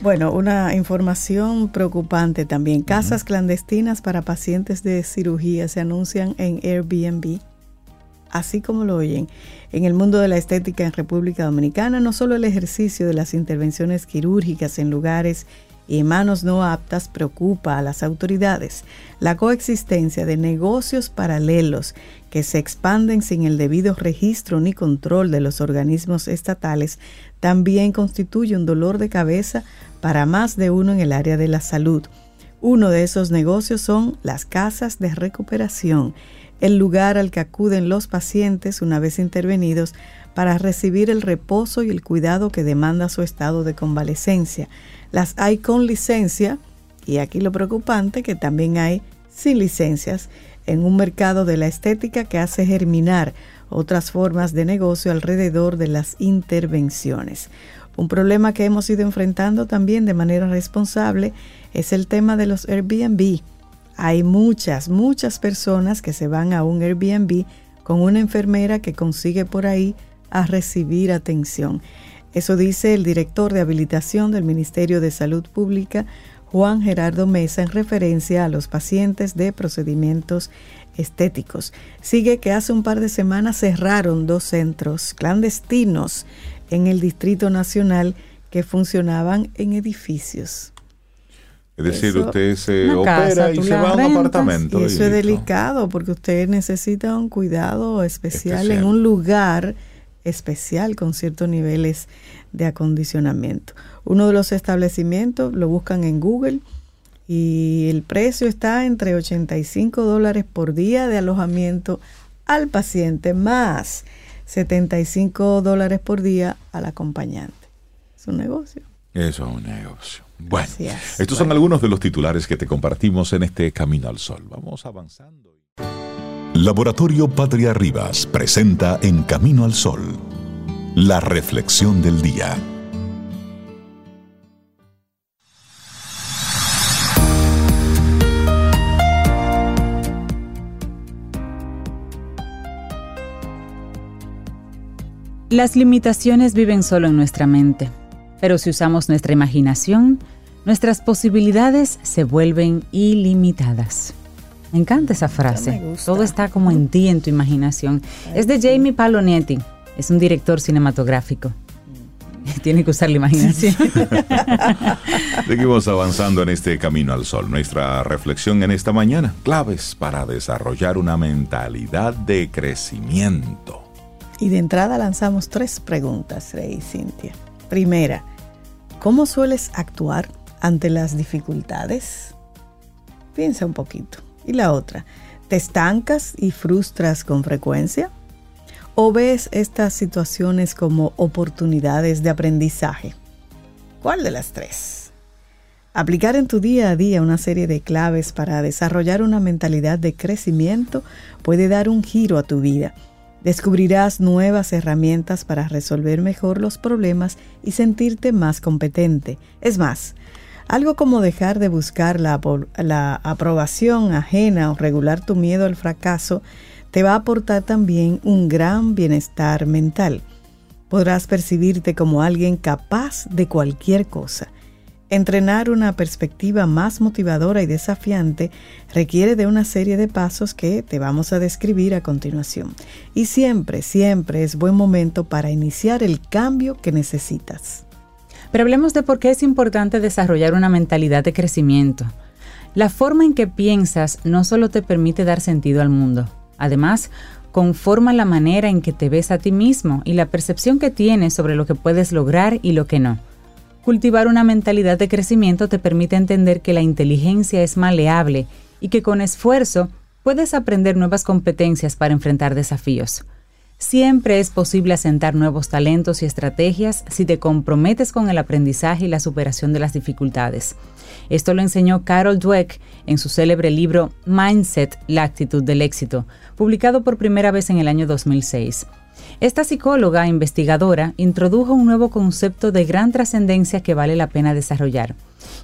Bueno, una información preocupante también. Casas clandestinas para pacientes de cirugía se anuncian en Airbnb. Así como lo oyen, en el mundo de la estética en República Dominicana, no solo el ejercicio de las intervenciones quirúrgicas en lugares y manos no aptas preocupa a las autoridades. La coexistencia de negocios paralelos que se expanden sin el debido registro ni control de los organismos estatales también constituye un dolor de cabeza para más de uno en el área de la salud. Uno de esos negocios son las casas de recuperación, el lugar al que acuden los pacientes una vez intervenidos para recibir el reposo y el cuidado que demanda su estado de convalecencia. Las hay con licencia y aquí lo preocupante que también hay sin licencias en un mercado de la estética que hace germinar otras formas de negocio alrededor de las intervenciones. Un problema que hemos ido enfrentando también de manera responsable es el tema de los Airbnb. Hay muchas, muchas personas que se van a un Airbnb con una enfermera que consigue por ahí a recibir atención. Eso dice el director de habilitación del Ministerio de Salud Pública, Juan Gerardo Mesa, en referencia a los pacientes de procedimientos estéticos. Sigue que hace un par de semanas cerraron dos centros clandestinos en el Distrito Nacional que funcionaban en edificios. Es decir, usted se opera y se va a un apartamento. Y eso es delicado porque usted necesita un cuidado especial. en un lugar especial con ciertos niveles de acondicionamiento. Uno de los establecimientos lo buscan en Google y el precio está entre 85 dólares por día de alojamiento al paciente más 75 dólares por día al acompañante. Es un negocio. Eso es un negocio. Bueno, estos son algunos de los titulares que te compartimos en este Camino al Sol. Vamos avanzando. Laboratorio Patria Rivas presenta En Camino al Sol, la reflexión del día. Las limitaciones viven solo en nuestra mente, pero si usamos nuestra imaginación, nuestras posibilidades se vuelven ilimitadas. Me encanta esa frase. Todo está como en ti, en tu imaginación. Es de Jamie Palonetti, es un director cinematográfico. Tiene que usar la imaginación. Seguimos avanzando en este camino al sol. Nuestra reflexión en esta mañana, claves para desarrollar una mentalidad de crecimiento. Y de entrada lanzamos tres preguntas, Rey y Cintia. Primera, ¿cómo sueles actuar ante las dificultades? Piensa un poquito. Y la otra, ¿te estancas y frustras con frecuencia? ¿O ves estas situaciones como oportunidades de aprendizaje? ¿Cuál de las tres? Aplicar en tu día a día una serie de claves para desarrollar una mentalidad de crecimiento puede dar un giro a tu vida Descubrirás nuevas herramientas para resolver mejor los problemas y sentirte más competente. Es más, algo como dejar de buscar la, aprobación ajena o regular tu miedo al fracaso te va a aportar también un gran bienestar mental. Podrás percibirte como alguien capaz de cualquier cosa Entrenar una perspectiva más motivadora y desafiante requiere de una serie de pasos que te vamos a describir a continuación. Y siempre, siempre es buen momento para iniciar el cambio que necesitas. Pero hablemos de por qué es importante desarrollar una mentalidad de crecimiento. La forma en que piensas no solo te permite dar sentido al mundo, además, conforma la manera en que te ves a ti mismo y la percepción que tienes sobre lo que puedes lograr y lo que no. Cultivar una mentalidad de crecimiento te permite entender que la inteligencia es maleable y que con esfuerzo puedes aprender nuevas competencias para enfrentar desafíos. Siempre es posible asentar nuevos talentos y estrategias si te comprometes con el aprendizaje y la superación de las dificultades. Esto lo enseñó Carol Dweck en su célebre libro Mindset, la actitud del éxito, publicado por primera vez en el año 2006. Esta psicóloga investigadora introdujo un nuevo concepto de gran trascendencia que vale la pena desarrollar.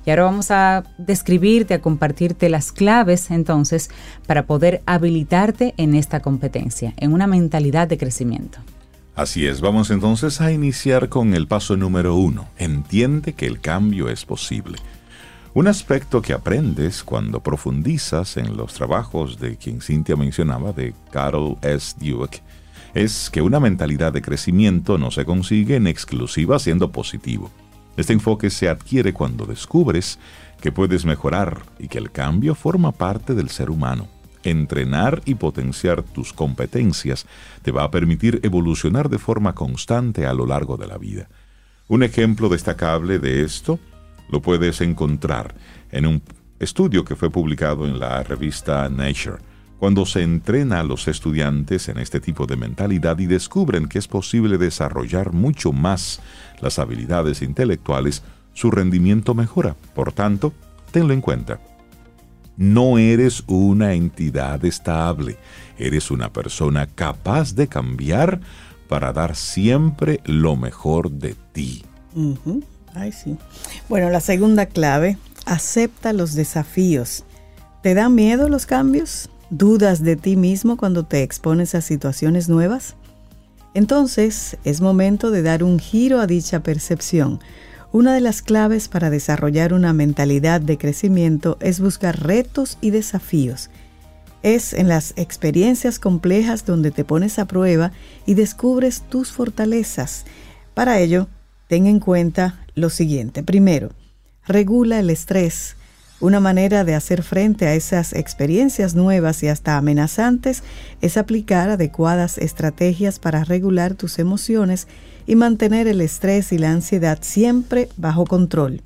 Y ahora vamos a describirte, a compartirte las claves entonces para poder habilitarte en esta competencia, en una mentalidad de crecimiento. Así es, vamos entonces a iniciar con el paso número uno. Entiende que el cambio es posible. Un aspecto que aprendes cuando profundizas en los trabajos de quien Cintia mencionaba, de Carol S. Dweck, es que una mentalidad de crecimiento no se consigue en exclusiva siendo positivo. Este enfoque se adquiere cuando descubres que puedes mejorar y que el cambio forma parte del ser humano. Entrenar y potenciar tus competencias te va a permitir evolucionar de forma constante a lo largo de la vida. Un ejemplo destacable de esto lo puedes encontrar en un estudio que fue publicado en la revista Nature cuando se entrena a los estudiantes en este tipo de mentalidad y descubren que es posible desarrollar mucho más las habilidades intelectuales, su rendimiento mejora. Por tanto, tenlo en cuenta. No eres una entidad estable, eres una persona capaz de cambiar para dar siempre lo mejor de ti. Ay, sí. Bueno, la segunda clave, acepta los desafíos. ¿Te dan miedo los cambios? ¿Dudas de ti mismo cuando te expones a situaciones nuevas? Entonces es momento de dar un giro a dicha percepción. Una de las claves para desarrollar una mentalidad de crecimiento es buscar retos y desafíos. Es en las experiencias complejas donde te pones a prueba y descubres tus fortalezas. Para ello, ten en cuenta lo siguiente. Primero, regula el estrés. Una manera de hacer frente a esas experiencias nuevas y hasta amenazantes es aplicar adecuadas estrategias para regular tus emociones y mantener el estrés y la ansiedad siempre bajo control.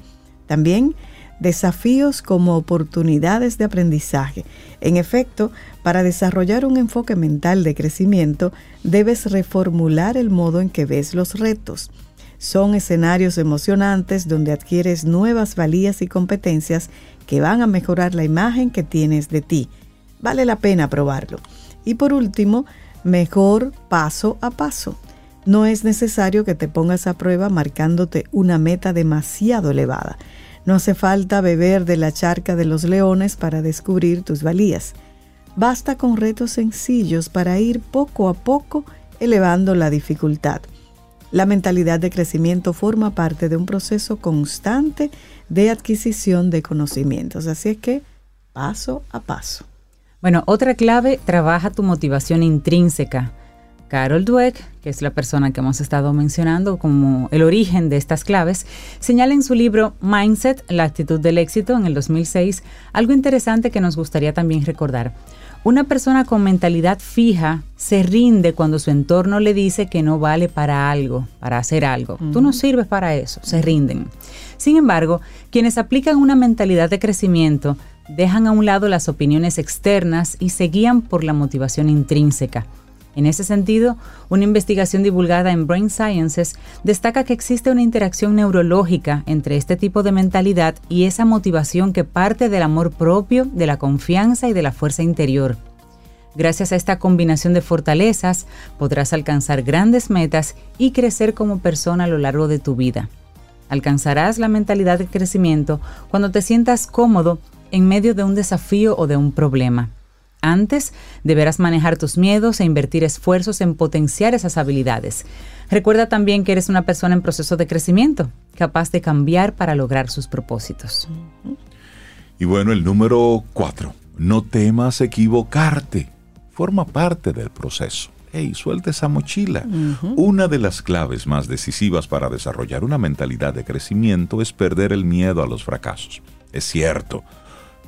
También desafíos como oportunidades de aprendizaje. En efecto, para desarrollar un enfoque mental de crecimiento, debes reformular el modo en que ves los retos. Son escenarios emocionantes donde adquieres nuevas valías y competencias que van a mejorar la imagen que tienes de ti. Vale la pena probarlo. Y por último, mejor paso a paso. No es necesario que te pongas a prueba marcándote una meta demasiado elevada. No hace falta beber de la charca de los leones para descubrir tus valías. Basta con retos sencillos para ir poco a poco elevando la dificultad. La mentalidad de crecimiento forma parte de un proceso constante de adquisición de conocimientos. Así es que paso a paso. Bueno, otra clave, trabaja tu motivación intrínseca. Carol Dweck, que es la persona que hemos estado mencionando como el origen de estas claves, señala en su libro Mindset, la actitud del éxito en el 2006, algo interesante que nos gustaría también recordar. Una persona con mentalidad fija se rinde cuando su entorno le dice que no vale para algo, para hacer algo. Tú no sirves para eso, se rinden. Sin embargo, quienes aplican una mentalidad de crecimiento dejan a un lado las opiniones externas y se guían por la motivación intrínseca. En ese sentido, una investigación divulgada en Brain Sciences destaca que existe una interacción neurológica entre este tipo de mentalidad y esa motivación que parte del amor propio, de la confianza y de la fuerza interior. Gracias a esta combinación de fortalezas, podrás alcanzar grandes metas y crecer como persona a lo largo de tu vida. Alcanzarás la mentalidad de crecimiento cuando te sientas cómodo en medio de un desafío o de un problema. Antes, deberás manejar tus miedos e invertir esfuerzos en potenciar esas habilidades. Recuerda también que eres una persona en proceso de crecimiento, capaz de cambiar para lograr sus propósitos. Y bueno, el número cuatro, no temas equivocarte. Forma parte del proceso. Hey, suelta esa mochila. Una de las claves más decisivas para desarrollar una mentalidad de crecimiento es perder el miedo a los fracasos. Es cierto,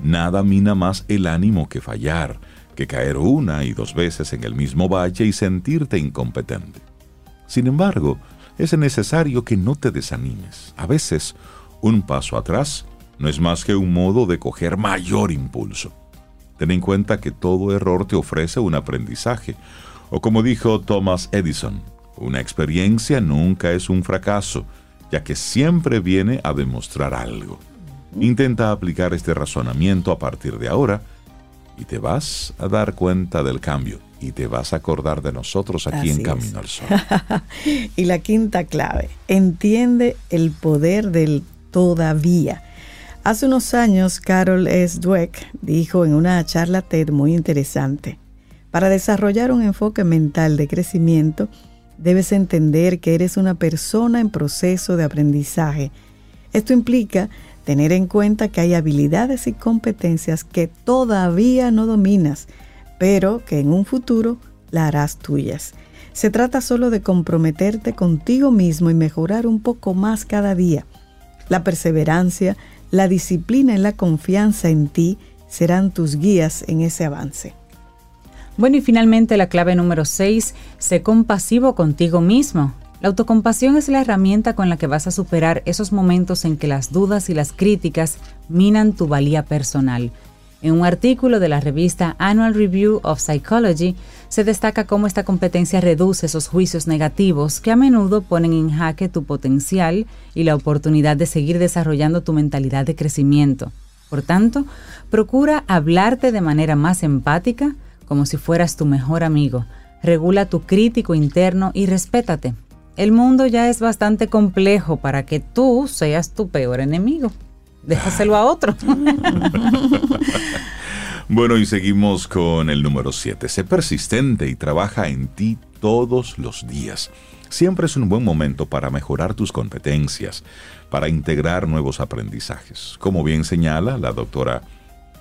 Nada mina más el ánimo que fallar, que caer una y dos veces en el mismo valle y sentirte incompetente. Sin embargo, es necesario que no te desanimes. A veces, un paso atrás no es más que un modo de coger mayor impulso. Ten en cuenta que todo error te ofrece un aprendizaje, o como dijo Thomas Edison, una experiencia nunca es un fracaso, ya que siempre viene a demostrar algo. Intenta aplicar este razonamiento a partir de ahora y te vas a dar cuenta del cambio y te vas a acordar de nosotros aquí en Camino al Sol. y la quinta clave, entiende el poder del todavía. Hace unos años, Carol S. Dweck dijo en una charla TED muy interesante, para desarrollar un enfoque mental de crecimiento, debes entender que eres una persona en proceso de aprendizaje. Esto implica Tener en cuenta que hay habilidades y competencias que todavía no dominas, pero que en un futuro la harás tuyas. Se trata solo de comprometerte contigo mismo y mejorar un poco más cada día. La perseverancia, la disciplina y la confianza en ti serán tus guías en ese avance. Bueno, y finalmente la clave número 6, sé compasivo contigo mismo. La autocompasión es la herramienta con la que vas a superar esos momentos en que las dudas y las críticas minan tu valía personal. En un artículo de la revista Annual Review of Psychology se destaca cómo esta competencia reduce esos juicios negativos que a menudo ponen en jaque tu potencial y la oportunidad de seguir desarrollando tu mentalidad de crecimiento. Por tanto, procura hablarte de manera más empática, como si fueras tu mejor amigo. Regula tu crítico interno y respétate. El mundo ya es bastante complejo para que tú seas tu peor enemigo. Déjaselo a otro. bueno, y seguimos con el número 7. Sé persistente y trabaja en ti todos los días. Siempre es un buen momento para mejorar tus competencias, para integrar nuevos aprendizajes. Como bien señala la doctora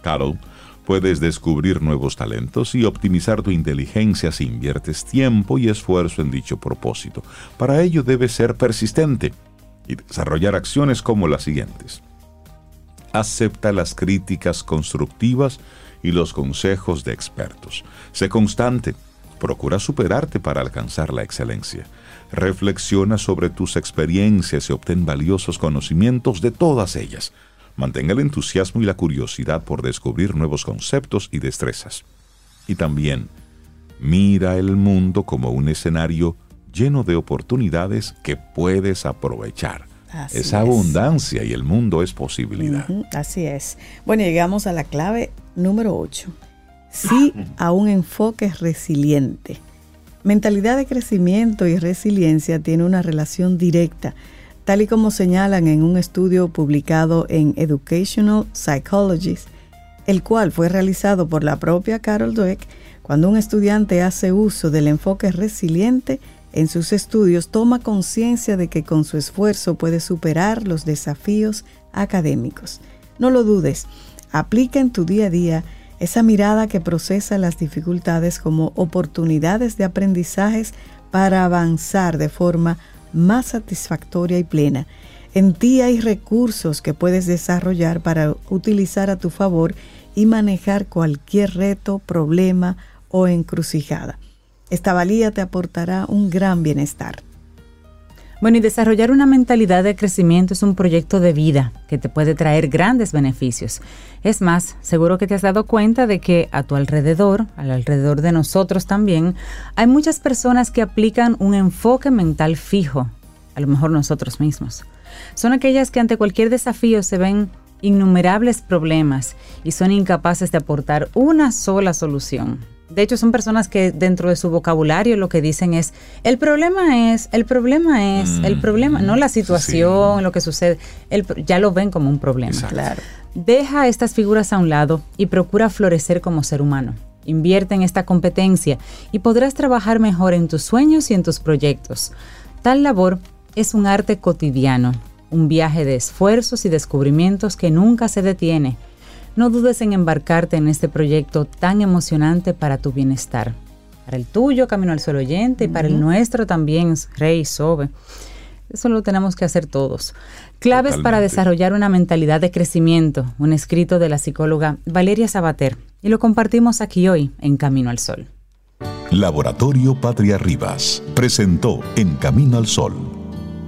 Carol, Puedes descubrir nuevos talentos y optimizar tu inteligencia si inviertes tiempo y esfuerzo en dicho propósito. Para ello debes ser persistente y desarrollar acciones como las siguientes. Acepta las críticas constructivas y los consejos de expertos. Sé constante. Procura superarte para alcanzar la excelencia. Reflexiona sobre tus experiencias y obtén valiosos conocimientos de todas ellas. Mantenga el entusiasmo y la curiosidad por descubrir nuevos conceptos y destrezas. Y también, mira el mundo como un escenario lleno de oportunidades que puedes aprovechar. Esa abundancia y el mundo es posibilidad. así es. Bueno, llegamos a la clave número 8. Sí a un enfoque resiliente. Mentalidad de crecimiento y resiliencia tiene una relación directa tal y como señalan en un estudio publicado en Educational Psychologist, el cual fue realizado por la propia Carol Dweck, cuando un estudiante hace uso del enfoque resiliente, en sus estudios, toma conciencia de que con su esfuerzo puede superar los desafíos académicos. No lo dudes, aplica en tu día a día esa mirada que procesa las dificultades como oportunidades de aprendizajes para avanzar de forma más satisfactoria y plena. En ti hay recursos que puedes desarrollar para utilizar a tu favor y manejar cualquier reto, problema o encrucijada. Esta valía te aportará un gran bienestar. Bueno, y desarrollar una mentalidad de crecimiento es un proyecto de vida que te puede traer grandes beneficios. Es más, seguro que te has dado cuenta de que a tu alrededor, al alrededor de nosotros también, hay muchas personas que aplican un enfoque mental fijo, a lo mejor nosotros mismos. Son aquellas que ante cualquier desafío se ven innumerables problemas y son incapaces de aportar una sola solución. De hecho, son personas que dentro de su vocabulario lo que dicen es, el problema es, el problema es, el mm, problema, no la situación, lo que sucede, ya lo ven como un problema. Claro. Deja estas figuras a un lado y procura florecer como ser humano. Invierte en esta competencia y podrás trabajar mejor en tus sueños y en tus proyectos. Tal labor es un arte cotidiano, un viaje de esfuerzos y descubrimientos que nunca se detiene no dudes en embarcarte en este proyecto tan emocionante para tu bienestar. Para el tuyo, Camino al Sol Oyente, y para el nuestro también, Rey, Sobe. Eso lo tenemos que hacer todos. Claves para desarrollar una mentalidad de crecimiento, un escrito de la psicóloga Valeria Sabater, y lo compartimos aquí hoy en Camino al Sol. Laboratorio Patria Rivas presentó En Camino al Sol,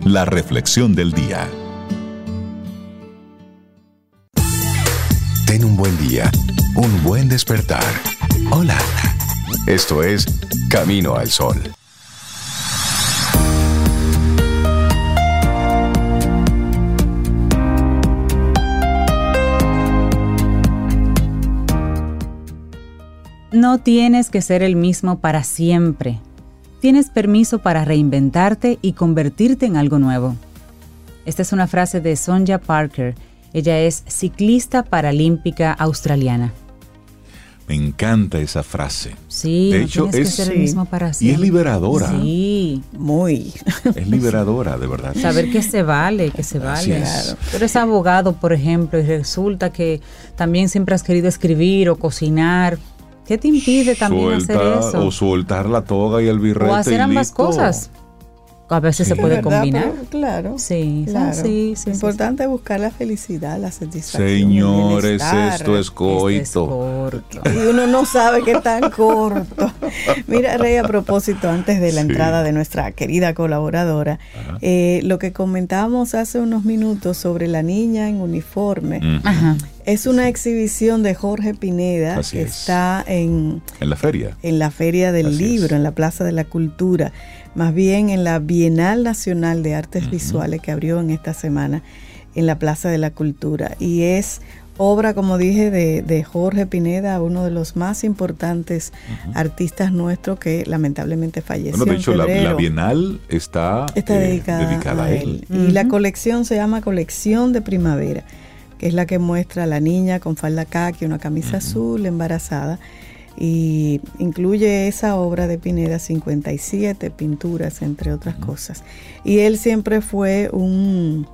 la reflexión del día. Ten un buen día, un buen despertar. Hola. Esto es Camino al Sol. No tienes que ser el mismo para siempre. Tienes permiso para reinventarte y convertirte en algo nuevo. Esta es una frase de Sonja Parker ella es ciclista paralímpica australiana. Me encanta esa frase. Sí, de hecho es el mismo para y es liberadora. Sí, muy. Es liberadora, de verdad. Saber que se vale, que se vale. Claro. Tú eres abogado, por ejemplo, y resulta que también siempre has querido escribir o cocinar. ¿Qué te impide también hacer eso? O soltar la toga y el birrete. O hacer ambas cosas a veces se puede combinar. claro. Sí, sí, sí, Importante buscar la felicidad, la satisfacción. Señores, esto es coito. y uno no sabe qué tan corto. Mira, Rey, a propósito, antes de la entrada de nuestra querida colaboradora, eh, lo que comentábamos hace unos minutos sobre la niña en uniforme. Es una exhibición de Jorge Pineda que está en, en la feria. En la feria del libro, en la Plaza de la Cultura más bien en la Bienal Nacional de Artes Visuales que abrió en esta semana en la Plaza de la Cultura. Y es obra, como dije, de, Jorge Pineda, uno de los más importantes artistas nuestros que lamentablemente falleció. Bueno, de hecho, la, Bienal está, está eh, dedicada, a él. Y la colección se llama Colección de Primavera, que es la que muestra a la niña con falda caqui, una camisa azul, embarazada y incluye esa obra de Pineda, 57 pinturas, entre otras cosas. Y él siempre fue un,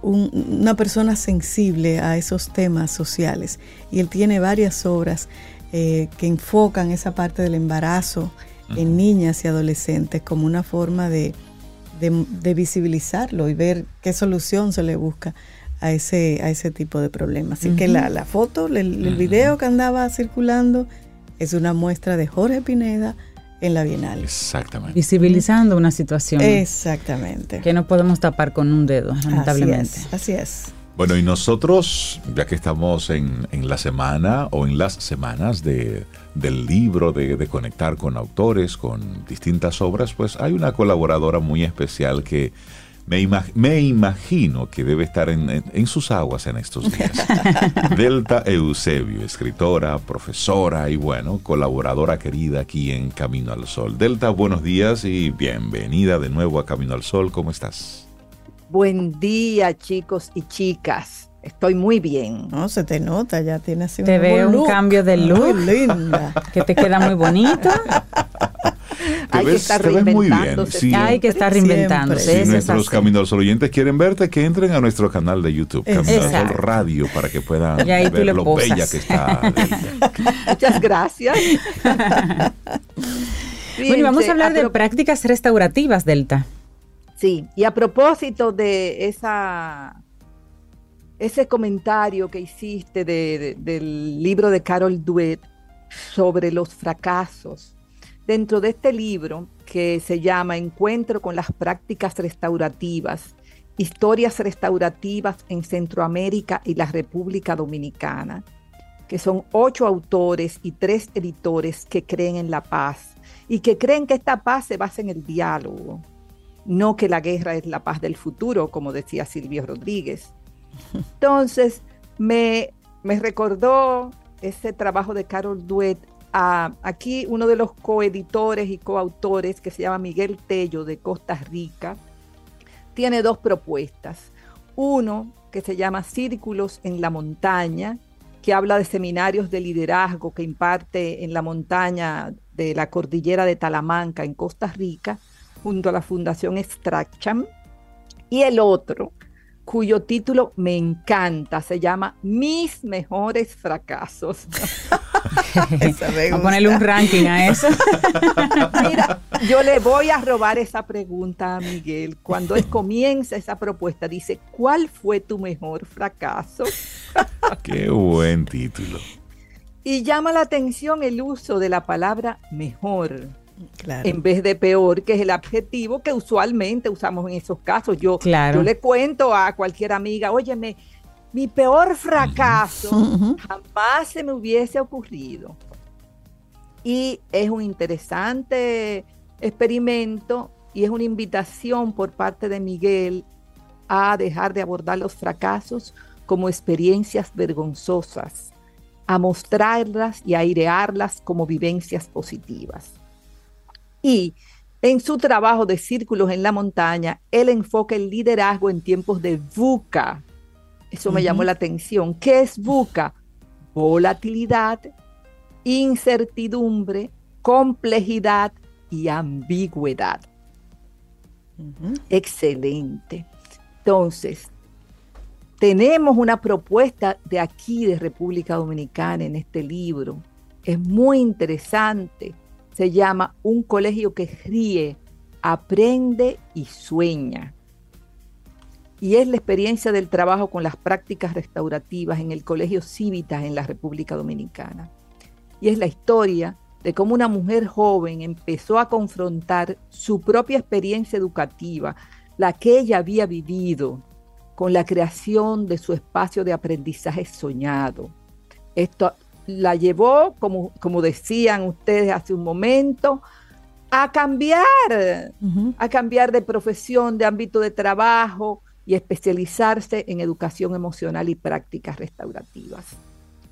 una persona sensible a esos temas sociales. Y él tiene varias obras eh, que enfocan esa parte del embarazo en niñas y adolescentes como una forma de, de visibilizarlo y ver qué solución se le busca a ese, a ese tipo de problemas. Así que la, foto, el, video que andaba circulando es una muestra de Jorge Pineda en la Bienal. Exactamente. Visibilizando una situación. Exactamente. Que no podemos tapar con un dedo, lamentablemente. Así es. Bueno, y nosotros, ya que estamos en, la semana o en las semanas de, del libro, de, de, conectar con autores, con distintas obras, pues hay una colaboradora muy especial que me, imagino que debe estar en, sus aguas en estos días. Delta Eusebio, escritora, profesora y bueno, colaboradora querida aquí en Camino al Sol. Delta, buenos días y bienvenida de nuevo a Camino al Sol. ¿Cómo estás? Buen día, chicos y chicas. Estoy muy bien. No, se te nota, ya tienes un Te veo un cambio de look. Muy linda. Que te queda muy bonita. Hay que estar reinventándose. Hay que estar reinventándose. Si nuestros Caminos Sol oyentes quieren verte, que entren a nuestro canal de YouTube, Camino al Sol Radio, para que puedan ver lo bella que está. Muchas gracias. bueno, y vamos a hablar de prácticas restaurativas, Delta. Sí, y a propósito de esa ese comentario que hiciste del libro de Carol Duet sobre los fracasos. Dentro de este libro, que se llama Encuentro con las prácticas restaurativas, historias restaurativas en Centroamérica y la República Dominicana, que son ocho autores y tres editores que creen en la paz y que creen que esta paz se basa en el diálogo, no que la guerra es la paz del futuro, como decía Silvio Rodríguez. Entonces, me, me recordó ese trabajo de Carol Duet. Aquí uno de los coeditores y coautores, que se llama Miguel Tello de Costa Rica, tiene dos propuestas. Uno que se llama Círculos en la Montaña, que habla de seminarios de liderazgo que imparte en la montaña de la cordillera de Talamanca, en Costa Rica, junto a la Fundación Extraction. Y el otro, cuyo título me encanta, se llama Mis mejores fracasos. a ponerle un ranking a eso. Mira, yo le voy a robar esa pregunta a Miguel. Cuando él comienza esa propuesta, dice, ¿cuál fue tu mejor fracaso? Qué buen título. Y llama la atención el uso de la palabra mejor en vez de peor, que es el adjetivo que usualmente usamos en esos casos. Yo, yo le cuento a cualquier amiga, óyeme, mi peor fracaso jamás se me hubiese ocurrido. Y es un interesante experimento y es una invitación por parte de Miguel a dejar de abordar los fracasos como experiencias vergonzosas, a mostrarlas y airearlas como vivencias positivas. Y en su trabajo de círculos en la montaña, él enfoca el liderazgo en tiempos de VUCA. Eso me llamó la atención. ¿Qué es VUCA? Volatilidad, incertidumbre, complejidad y ambigüedad. Excelente. Entonces, tenemos una propuesta de aquí, de República Dominicana, en este libro. Es muy interesante se llama Un colegio que ríe, aprende y sueña. Y es la experiencia del trabajo con las prácticas restaurativas en el Colegio Civitas en la República Dominicana. Y es la historia de cómo una mujer joven empezó a confrontar su propia experiencia educativa, la que ella había vivido, con la creación de su espacio de aprendizaje soñado. Esto la llevó, como, como decían ustedes hace un momento, a cambiar, a cambiar de profesión, de ámbito de trabajo y especializarse en educación emocional y prácticas restaurativas.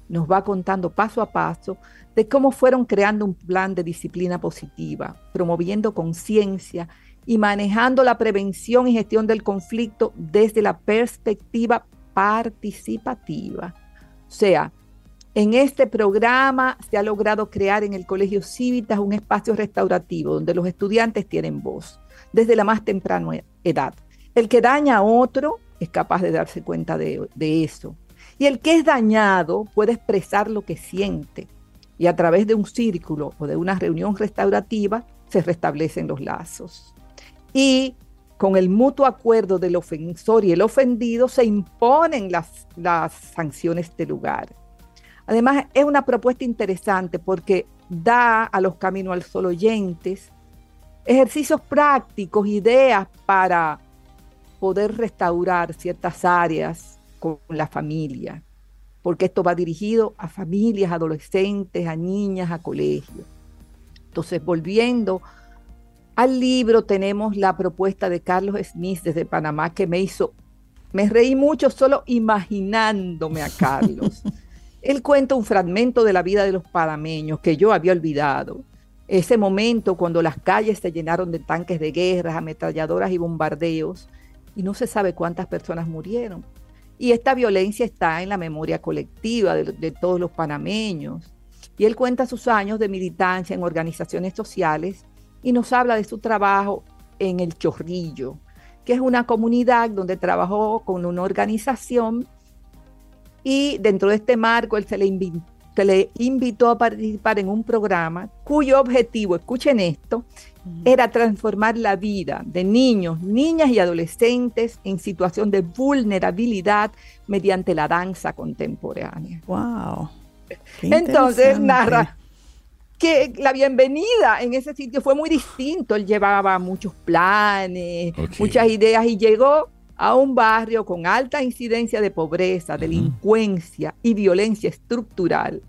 Nos va contando paso a paso de cómo fueron creando un plan de disciplina positiva, promoviendo conciencia y manejando la prevención y gestión del conflicto desde la perspectiva participativa. O sea, en este programa se ha logrado crear en el Colegio Civitas un espacio restaurativo donde los estudiantes tienen voz desde la más temprana edad. El que daña a otro es capaz de darse cuenta de, de eso. Y el que es dañado puede expresar lo que siente. Y a través de un círculo o de una reunión restaurativa se restablecen los lazos. Y con el mutuo acuerdo del ofensor y el ofendido se imponen las, las sanciones del lugar. Además, es una propuesta interesante porque da a los Caminos al Sol oyentes ejercicios prácticos, ideas para poder restaurar ciertas áreas con la familia, porque esto va dirigido a familias, adolescentes, a niñas, a colegios. Entonces, volviendo al libro, tenemos la propuesta de Carlos Smith desde Panamá que me hizo, me reí mucho solo imaginándome a Carlos. Él cuenta un fragmento de la vida de los panameños que yo había olvidado. Ese momento cuando las calles se llenaron de tanques de guerra, ametralladoras y bombardeos, y no se sabe cuántas personas murieron. Y esta violencia está en la memoria colectiva de, de todos los panameños. Y él cuenta sus años de militancia en organizaciones sociales y nos habla de su trabajo en El Chorrillo, que es una comunidad donde trabajó con una organización y dentro de este marco él se le, le invitó a participar en un programa cuyo objetivo, escuchen esto, era transformar la vida de niños, niñas y adolescentes en situación de vulnerabilidad mediante la danza contemporánea. Wow. Entonces narra que la bienvenida en ese sitio fue muy distinto. Él llevaba muchos planes, muchas ideas y llegó a un barrio con alta incidencia de pobreza, delincuencia y violencia estructural,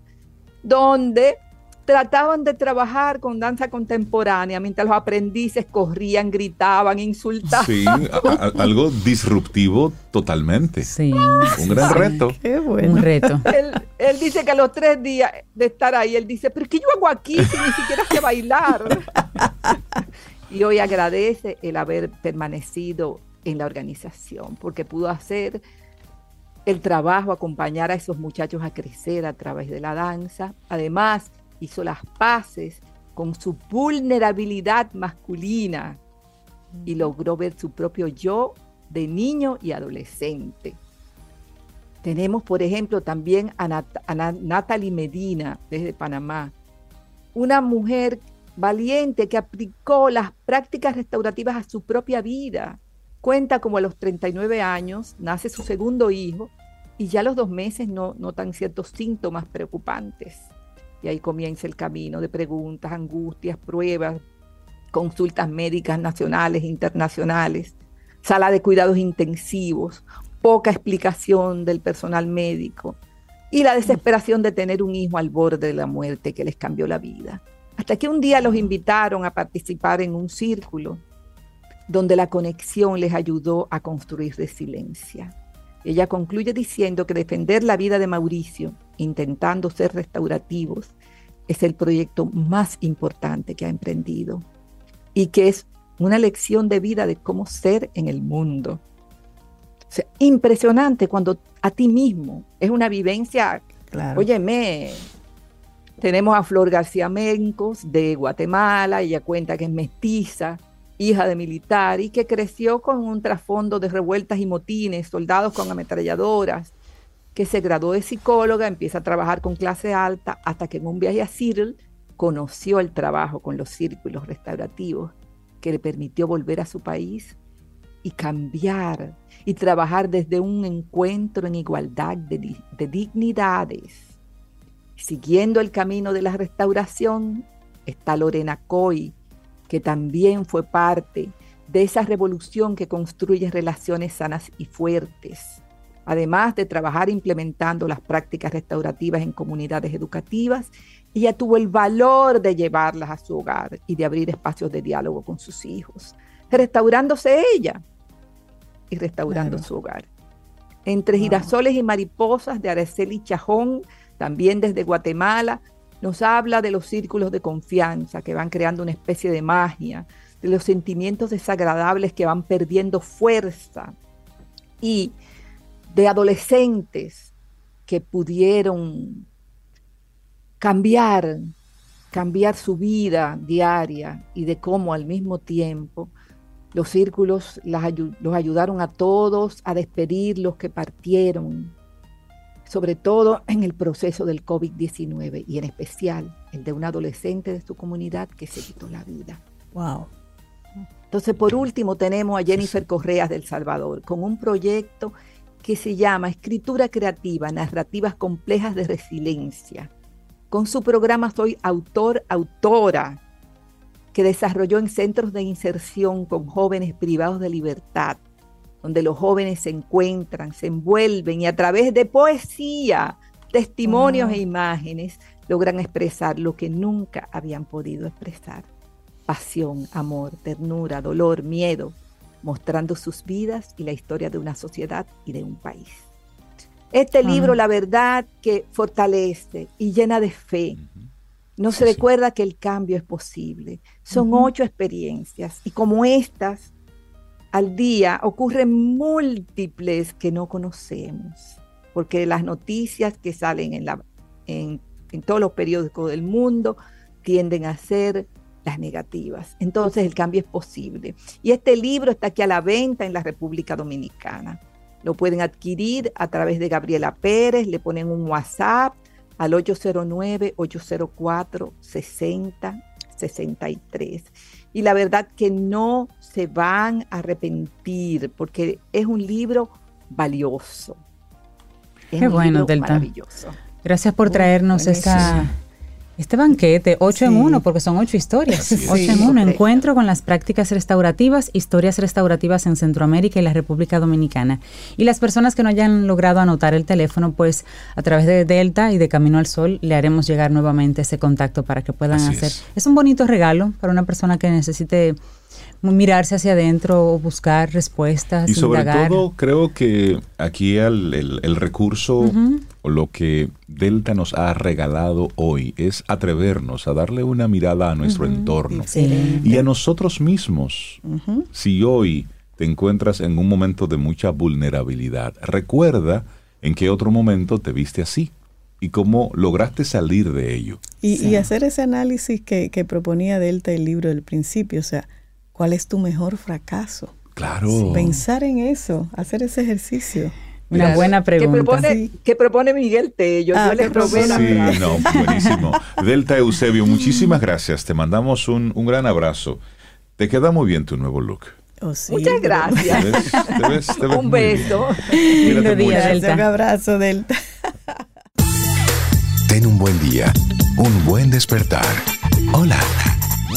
donde trataban de trabajar con danza contemporánea mientras los aprendices corrían, gritaban, insultaban. Sí, algo disruptivo totalmente. Sí. Un gran reto. Qué bueno. Un reto. Él, dice que a los tres días de estar ahí, él dice, pero ¿qué yo hago aquí si ni siquiera sé bailar? y hoy agradece el haber permanecido en la organización, porque pudo hacer el trabajo, acompañar a esos muchachos a crecer a través de la danza. Además, hizo las paces con su vulnerabilidad masculina y logró ver su propio yo de niño y adolescente. Tenemos, por ejemplo, también a, Natalie Medina, desde Panamá, una mujer valiente que aplicó las prácticas restaurativas a su propia vida. Cuenta como a los 39 años nace su segundo hijo y ya a los dos meses no notan ciertos síntomas preocupantes. Y ahí comienza el camino de preguntas, angustias, pruebas, consultas médicas nacionales internacionales, sala de cuidados intensivos, poca explicación del personal médico y la desesperación de tener un hijo al borde de la muerte que les cambió la vida. Hasta que un día los invitaron a participar en un círculo donde la conexión les ayudó a construir resiliencia. Ella concluye diciendo que defender la vida de Mauricio, intentando ser restaurativos, es el proyecto más importante que ha emprendido y que es una lección de vida de cómo ser en el mundo. impresionante cuando a ti mismo es una vivencia. Claro. Óyeme, tenemos a Flor García Mencos de Guatemala, ella cuenta que es mestiza, hija de militar y que creció con un trasfondo de revueltas y motines, soldados con ametralladoras, que se graduó de psicóloga, empieza a trabajar con clase alta, hasta que en un viaje a Cyril conoció el trabajo con los círculos restaurativos, que le permitió volver a su país y cambiar y trabajar desde un encuentro en igualdad de, de dignidades. Siguiendo el camino de la restauración está Lorena Coy, que también fue parte de esa revolución que construye relaciones sanas y fuertes, además de trabajar implementando las prácticas restaurativas en comunidades educativas, ella tuvo el valor de llevarlas a su hogar y de abrir espacios de diálogo con sus hijos, restaurándose ella y restaurando su hogar. Entre girasoles y mariposas de Araceli Chajón, también desde Guatemala, nos habla de los círculos de confianza que van creando una especie de magia, de los sentimientos desagradables que van perdiendo fuerza y de adolescentes que pudieron cambiar, cambiar su vida diaria y de cómo al mismo tiempo los círculos los ayudaron a todos a despedir los que partieron, sobre todo en el proceso del COVID-19 y en especial el de un adolescente de su comunidad que se quitó la vida. Wow. Entonces, por último, tenemos a Jennifer Correas del Salvador con un proyecto que se llama Escritura Creativa, Narrativas Complejas de Resiliencia. Con su programa Soy Autor, Autora, que desarrolló en centros de inserción con jóvenes privados de libertad donde los jóvenes se encuentran, se envuelven y a través de poesía, testimonios e imágenes logran expresar lo que nunca habían podido expresar. Pasión, amor, ternura, dolor, miedo, mostrando sus vidas y la historia de una sociedad y de un país. Este libro, la verdad, que fortalece y llena de fe. Nos recuerda que el cambio es posible. Son ocho experiencias y como estas, al día ocurren múltiples que no conocemos, porque las noticias que salen en, todos los periódicos del mundo tienden a ser las negativas. Entonces el cambio es posible. Y este libro está aquí a la venta en la República Dominicana. Lo pueden adquirir a través de Gabriela Pérez, le ponen un WhatsApp al 809-804-6063. Y la verdad que no se van a arrepentir porque es un libro valioso. Qué bueno, Delta. Maravilloso. Gracias por traernos esta este banquete, ocho en uno, porque son ocho historias. ocho en uno, encuentro con las prácticas restaurativas, historias restaurativas en Centroamérica y la República Dominicana. Y las personas que no hayan logrado anotar el teléfono, pues a través de Delta y de Camino al Sol le haremos llegar nuevamente ese contacto para que puedan hacer. Es. un bonito regalo para una persona que necesite mirarse hacia adentro o buscar respuestas. Y sobre todo creo que aquí el, recurso o lo que Delta nos ha regalado hoy es atrevernos a darle una mirada a nuestro entorno y a nosotros mismos. Si hoy te encuentras en un momento de mucha vulnerabilidad, recuerda en qué otro momento te viste así y cómo lograste salir de ello. Y, hacer ese análisis que, que proponía Delta el libro del principio, o sea, ¿Cuál es tu mejor fracaso? Claro. Pensar en eso, hacer ese ejercicio. Una buena pregunta. ¿Qué propone, Miguel Tello? Yo ah, le probé la Sí, no, buenísimo. Delta Eusebio, muchísimas gracias. Te mandamos un, gran abrazo. Te queda muy bien tu nuevo look. Oh, Muchas gracias. un beso. Lindo día, Delta. Un abrazo, Delta. Ten un buen día, un buen despertar. Hola.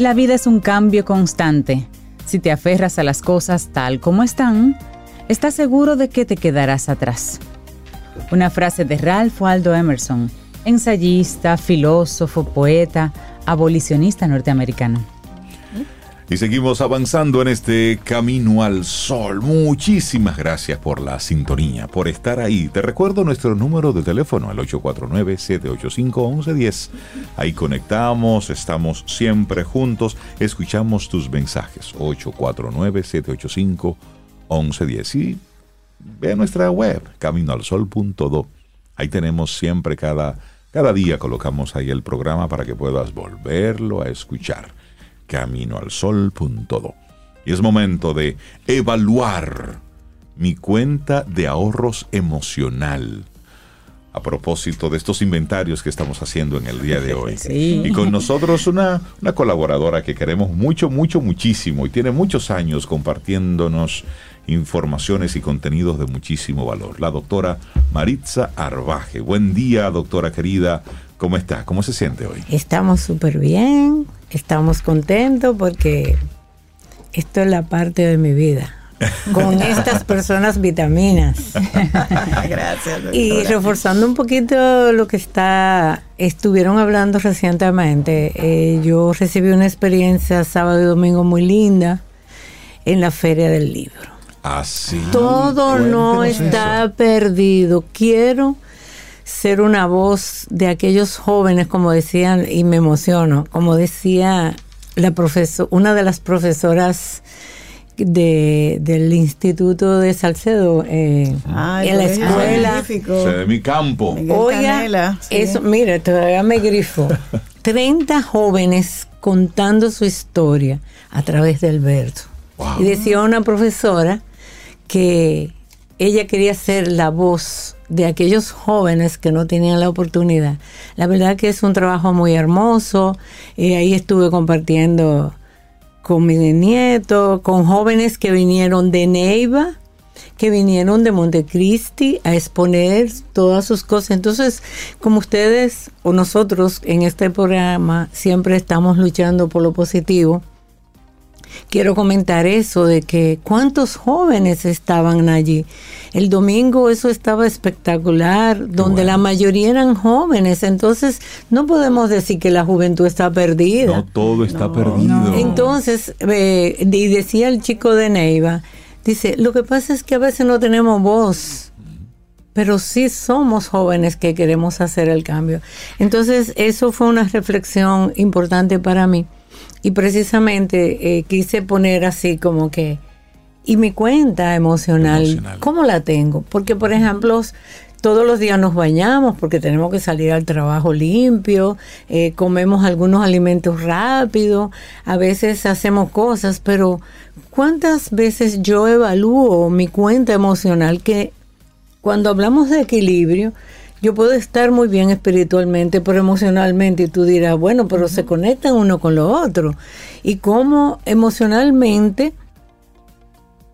La vida es un cambio constante. Si te aferras a las cosas tal como están, estás seguro de que te quedarás atrás. Una frase de Ralph Waldo Emerson, ensayista, filósofo, poeta, abolicionista norteamericano. Y seguimos avanzando en este camino al sol. Muchísimas gracias por la sintonía, por estar ahí. Te recuerdo nuestro número de teléfono, el 849-785-1110. Ahí conectamos, estamos siempre juntos, escuchamos tus mensajes. 849-785-1110. Y ve a nuestra web, caminoalsol.do. Ahí tenemos siempre cada, cada día, colocamos ahí el programa para que puedas volverlo a escuchar caminoalsol.do. Y es momento de evaluar mi cuenta de ahorros emocional. A propósito de estos inventarios que estamos haciendo en el día de hoy. Y con nosotros una, una colaboradora que queremos mucho, mucho, muchísimo y tiene muchos años compartiéndonos informaciones y contenidos de muchísimo valor. La doctora Maritza Arbaje. Buen día, doctora querida. ¿Cómo está? ¿Cómo se siente hoy? Estamos súper bien, estamos contentos porque esto es la parte de mi vida. Con estas personas vitaminas. Gracias. Y reforzando un poquito lo que está, estuvieron hablando recientemente, eh, yo recibí una experiencia sábado y domingo muy linda en la Feria del Libro. Así. Ah, Todo no está perdido. Quiero ser una voz de aquellos jóvenes, como decían, y me emociono, como decía la profesor, una de las profesoras de, del Instituto de Salcedo eh, en la escuela. de mi campo. Oiga, eso, mire, todavía me grifo. 30 jóvenes contando su historia a través del verso. Y decía una profesora que ella quería ser la voz de aquellos jóvenes que no tenían la oportunidad. La verdad que es un trabajo muy hermoso. y ahí estuve compartiendo con mi nieto, con jóvenes que vinieron de Neiva, que vinieron de Montecristi a exponer todas sus cosas. Entonces, como ustedes o nosotros en este programa siempre estamos luchando por lo positivo, quiero comentar eso de que cuántos jóvenes estaban allí. El domingo eso estaba espectacular, donde la mayoría eran jóvenes, entonces no podemos decir que la juventud está perdida. No, todo está perdido. Entonces, eh, y decía el chico de Neiva, dice, lo que pasa es que a veces no tenemos voz, pero sí somos jóvenes que queremos hacer el cambio. Entonces, eso fue una reflexión importante para mí y precisamente eh, quise poner así como que, ¿y mi cuenta emocional, cómo la tengo? Porque, por ejemplo, todos los días nos bañamos porque tenemos que salir al trabajo limpio, eh, comemos algunos alimentos rápidos, a veces hacemos cosas, pero ¿cuántas veces yo evalúo mi cuenta emocional que cuando hablamos de equilibrio, yo puedo estar muy bien espiritualmente, pero emocionalmente, y tú dirás, bueno, pero se conectan uno con lo otro. Y como emocionalmente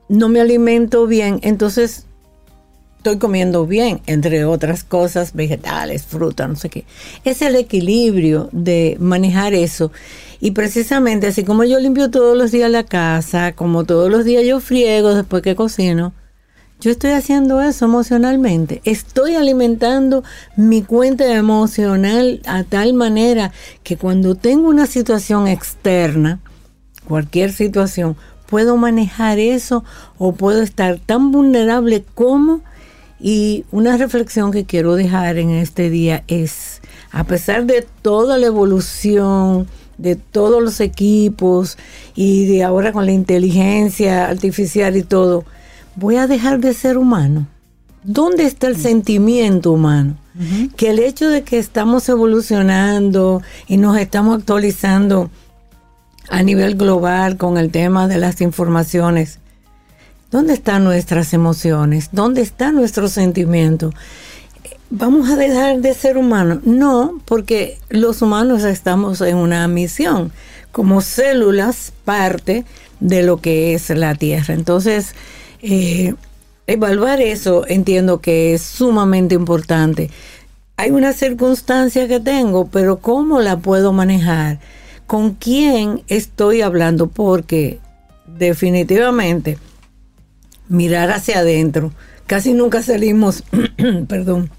no me alimento bien, entonces estoy comiendo bien, entre otras cosas, vegetales, fruta, no sé qué. Es el equilibrio de manejar eso. Y precisamente así como yo limpio todos los días la casa, como todos los días yo friego después que cocino, yo estoy haciendo eso emocionalmente. Estoy alimentando mi cuenta emocional a tal manera que cuando tengo una situación externa, cualquier situación, puedo manejar eso o puedo estar tan vulnerable como... Y una reflexión que quiero dejar en este día es, a pesar de toda la evolución, de todos los equipos y de ahora con la inteligencia artificial y todo, voy a dejar de ser humano. ¿Dónde está el sentimiento humano? Que el hecho de que estamos evolucionando y nos estamos actualizando a nivel global con el tema de las informaciones, ¿dónde están nuestras emociones? ¿Dónde está nuestro sentimiento? ¿Vamos a dejar de ser humanos? No, porque los humanos estamos en una misión, como células, parte de lo que es la Tierra. Entonces, eh, evaluar eso entiendo que es sumamente importante. Hay una circunstancia que tengo, pero ¿cómo la puedo manejar? ¿Con quién estoy hablando? Porque definitivamente mirar hacia adentro, casi nunca salimos, perdón,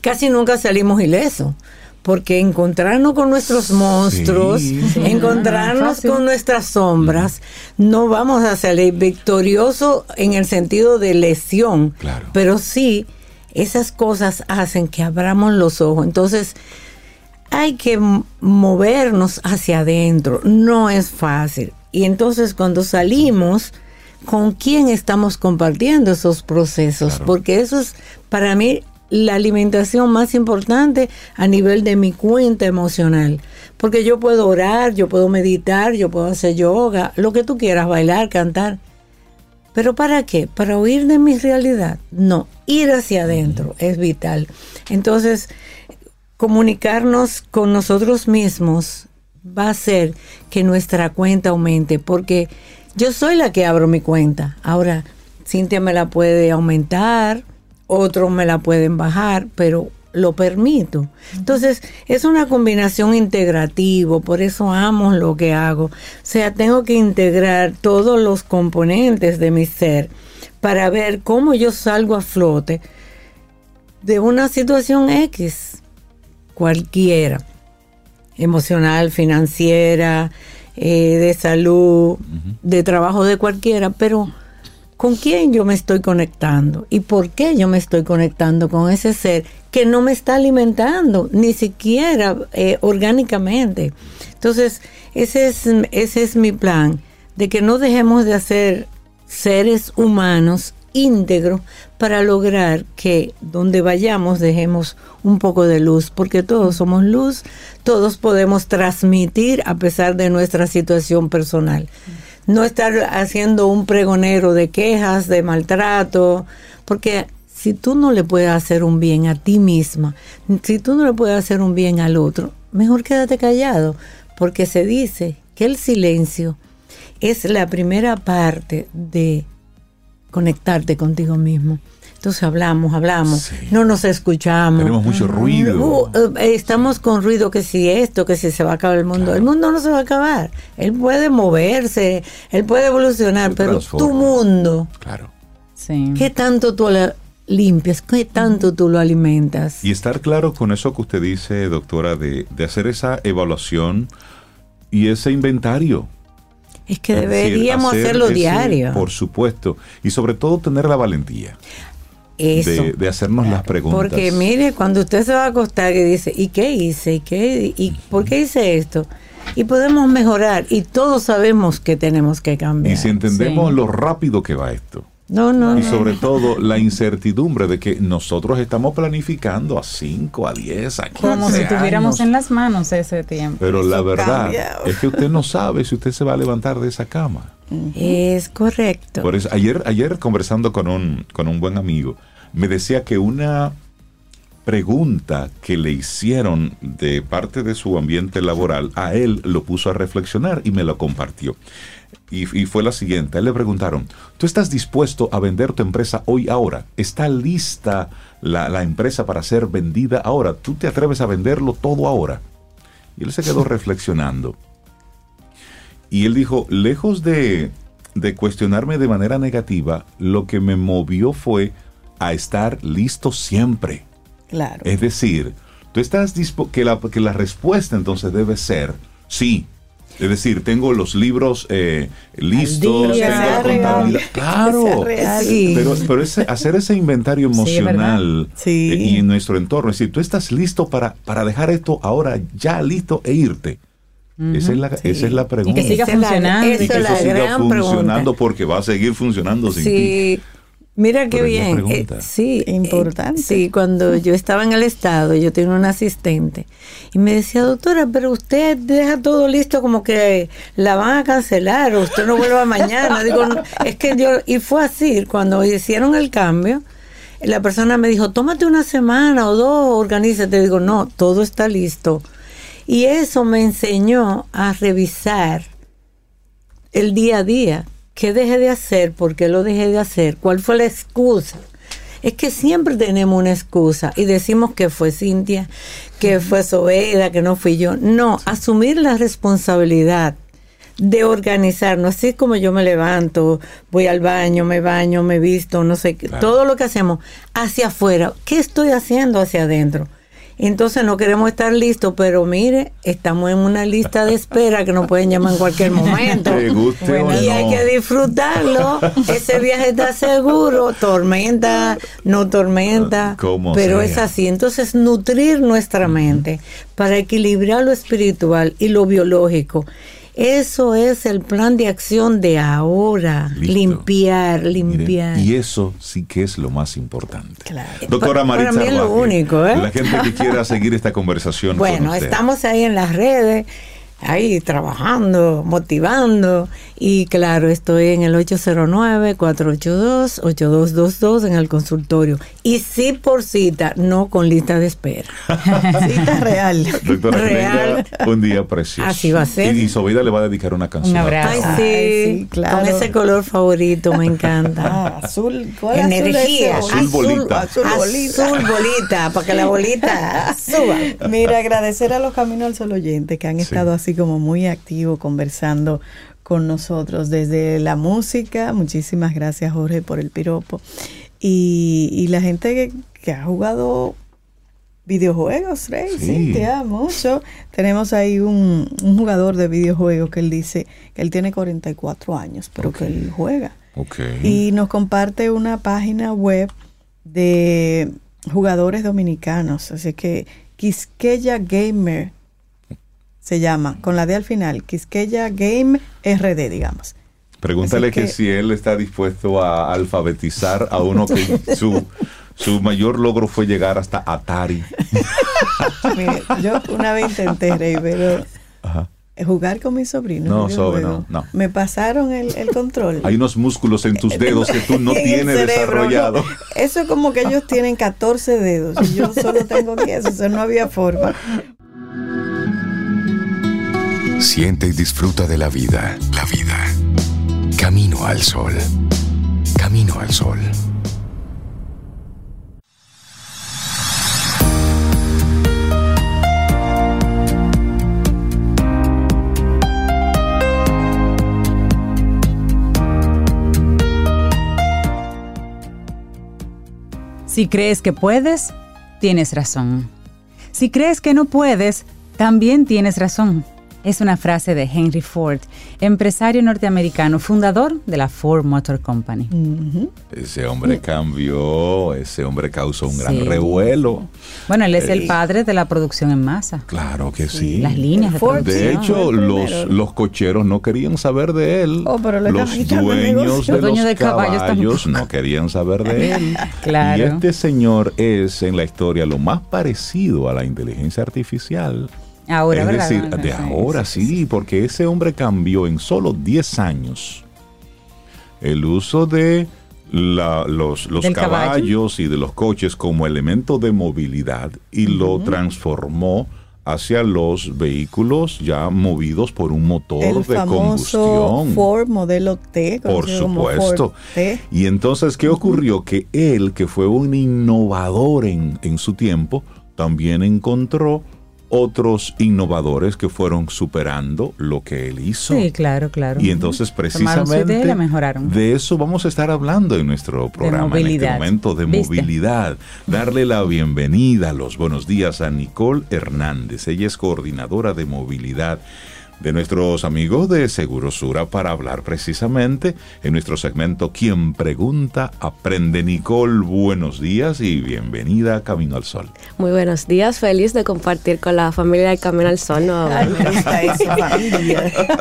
casi nunca salimos ilesos porque encontrarnos con nuestros monstruos, encontrarnos con nuestras sombras, no vamos a salir victorioso en el sentido de lesión, pero sí esas cosas hacen que abramos los ojos. Entonces, hay que movernos hacia adentro, no es fácil. Y entonces cuando salimos, ¿con quién estamos compartiendo esos procesos? Porque eso es para mí la alimentación más importante a nivel de mi cuenta emocional. Porque yo puedo orar, yo puedo meditar, yo puedo hacer yoga, lo que tú quieras, bailar, cantar. ¿Pero para qué? ¿Para huir de mi realidad? No, ir hacia adentro es vital. Entonces, comunicarnos con nosotros mismos va a hacer que nuestra cuenta aumente, porque yo soy la que abro mi cuenta. Ahora, Cintia me la puede aumentar, otros me la pueden bajar, pero lo permito. Entonces, es una combinación integrativa, por eso amo lo que hago. O sea, tengo que integrar todos los componentes de mi ser para ver cómo yo salgo a flote de una situación X, cualquiera, emocional, financiera, eh, de salud, de trabajo de cualquiera, pero con quién yo me estoy conectando y por qué yo me estoy conectando con ese ser que no me está alimentando, ni siquiera eh, orgánicamente. Entonces, ese es, ese es mi plan, de que no dejemos de hacer seres humanos íntegros para lograr que donde vayamos dejemos un poco de luz, porque todos somos luz, todos podemos transmitir a pesar de nuestra situación personal no estar haciendo un pregonero de quejas, de maltrato, porque si tú no le puedes hacer un bien a ti misma, si tú no le puedes hacer un bien al otro, mejor quédate callado, porque se dice que el silencio es la primera parte de conectarte contigo mismo. Entonces hablamos, hablamos, no nos escuchamos. Tenemos mucho ruido. Uh, eh, estamos con ruido que si esto, que si se va a acabar el mundo. El mundo no se va a acabar. Él puede moverse, él puede evolucionar, pero tu mundo. Claro. Sí. ¿Qué tanto tú lo limpias? ¿Qué tanto tú lo alimentas? Y estar claro con eso que usted dice, doctora, de, de hacer esa evaluación y ese inventario. Es que deberíamos hacerlo diario. Por supuesto. Y sobre todo tener la valentía. De, hacernos las preguntas. Porque mire, cuando usted se va a acostar y dice, ¿y qué hice? ¿Y, qué, ¿Y por qué hice esto? Y podemos mejorar y todos sabemos que tenemos que cambiar. Y si entendemos lo rápido que va esto. No, no. Y sobre todo la incertidumbre de que nosotros estamos planificando a 5, a 10, a 15 Como si tuviéramos en las manos ese tiempo. Pero la verdad es que usted no sabe si usted se va a levantar de esa cama. Es correcto. Por eso, ayer, ayer conversando con un, con un buen amigo, me decía que una pregunta que le hicieron de parte de su ambiente laboral, a él lo puso a reflexionar y me lo compartió. Y, fue la siguiente. A él le preguntaron, ¿tú estás dispuesto a vender tu empresa hoy ahora? ¿Está lista la, empresa para ser vendida ahora? ¿Tú te atreves a venderlo todo ahora? Y él se quedó reflexionando. Y él dijo, lejos de, de cuestionarme de manera negativa, lo que me movió fue a estar listo siempre. Claro. Es decir, tú estás que la, que la respuesta entonces debe ser sí, es decir, tengo los libros eh, listos, tengo la contabilidad. Claro, pero, pero hacer ese inventario emocional eh, y en nuestro entorno, es decir, tú estás listo para, para dejar esto ahora ya listo e irte. esa, es la, esa es la pregunta. Y que siga funcionando. y que eso siga funcionando porque va a seguir funcionando sin ti. Mira qué bien. Eh, sí, importante. sí, cuando yo estaba en el estado, yo tenía un asistente y me decía, doctora, pero usted deja todo listo como que la van a cancelar o usted no vuelva mañana. Digo, es que yo, y fue así, cuando hicieron el cambio, la persona me dijo, tómate una semana o dos, organízate. Digo, no, todo está listo. Y eso me enseñó a revisar el día a día ¿Qué dejé de hacer? ¿Por qué lo dejé de hacer? ¿Cuál fue la excusa? Es que siempre tenemos una excusa y decimos que fue Cintia, que fue Sobeida, que no fui yo. No, asumir la responsabilidad de organizarnos, así como yo me levanto, voy al baño, me baño, me visto, no sé, todo lo que hacemos hacia afuera, ¿qué estoy haciendo hacia adentro? Entonces no queremos estar listos, pero mire, estamos en una lista de espera que nos pueden llamar en cualquier momento. y hay que disfrutarlo. Ese viaje está seguro, tormenta, no tormenta, pero es así. Entonces nutrir nuestra mente para equilibrar lo espiritual y lo biológico eso es el plan de acción de ahora. Limpiar, limpiar. y eso sí que es lo más importante. Claro. Doctora Maritza. Para mí es lo único, ¿eh? La gente que quiera seguir esta conversación. Bueno, estamos ahí en las redes ahí trabajando, motivando. Y claro, estoy en el 809-482-8222 en el consultorio. Y sí por cita, no con lista de espera. cita real. Doctora real. un día precioso. Así va a ser. Y, y le va a dedicar una canción. Un abrazo. Ay, sí, claro. Con ese color favorito, me encanta. Ah, azul. ¿cuál Energía. Azul, bolita. Azul, bolita. Azul bolita, para que la bolita suba. Mira, agradecer a los Caminos al Sol oyentes que han estado así como muy activo conversando con nosotros desde la música. Muchísimas gracias Jorge por el piropo. Y, la gente que, ha jugado videojuegos, Rey, sí. te amo mucho. Tenemos ahí un, jugador de videojuegos que él dice que él tiene 44 años, pero que él juega. Y nos comparte una página web de jugadores dominicanos. Así que Quisqueya Gamer se llama, con la D al final, Quisqueya Game RD, digamos. Pregúntale que, si él está dispuesto a alfabetizar a uno que su, su mayor logro fue llegar hasta Atari. yo una vez intenté, Rey, pero jugar con mi sobrino. No, sobre, no, Me pasaron el, control. Hay unos músculos en tus dedos que tú no tienes desarrollado. Eso es como que ellos tienen 14 dedos y yo solo tengo 10, o sea, no había forma. Siente y disfruta de la vida. La vida. Camino al sol. Camino al sol. Si crees que puedes, tienes razón. Si crees que no puedes, también tienes razón. Es una frase de Henry Ford, empresario norteamericano, fundador de la Ford Motor Company. Ese hombre cambió, ese hombre causó un gran revuelo. Bueno, él es el padre de la producción en masa. Claro que sí. Las líneas de Ford, De hecho, los, los cocheros no querían saber de él. Oh, pero los dueños de los, de caballos, no querían saber de él. claro. Y este señor es en la historia lo más parecido a la inteligencia artificial Ahora, es decir, de ahora sí, porque ese hombre cambió en solo 10 años el uso de los, caballos y de los coches como elemento de movilidad y lo transformó hacia los vehículos ya movidos por un motor de combustión. Ford modelo T. Por supuesto. Y entonces, ¿qué ocurrió? Que él, que fue un innovador en, en su tiempo, también encontró otros innovadores que fueron superando lo que él hizo. Sí, claro, claro. Y entonces precisamente de eso vamos a estar hablando en nuestro programa en este momento de movilidad. Darle la bienvenida, los buenos días a Nicole Hernández. Ella es coordinadora de movilidad de nuestros amigos de Segurosura para hablar precisamente en nuestro segmento Quien pregunta aprende. Nicole, buenos días y bienvenida a Camino al Sol. Muy buenos días, feliz de compartir con la familia de Camino al Sol.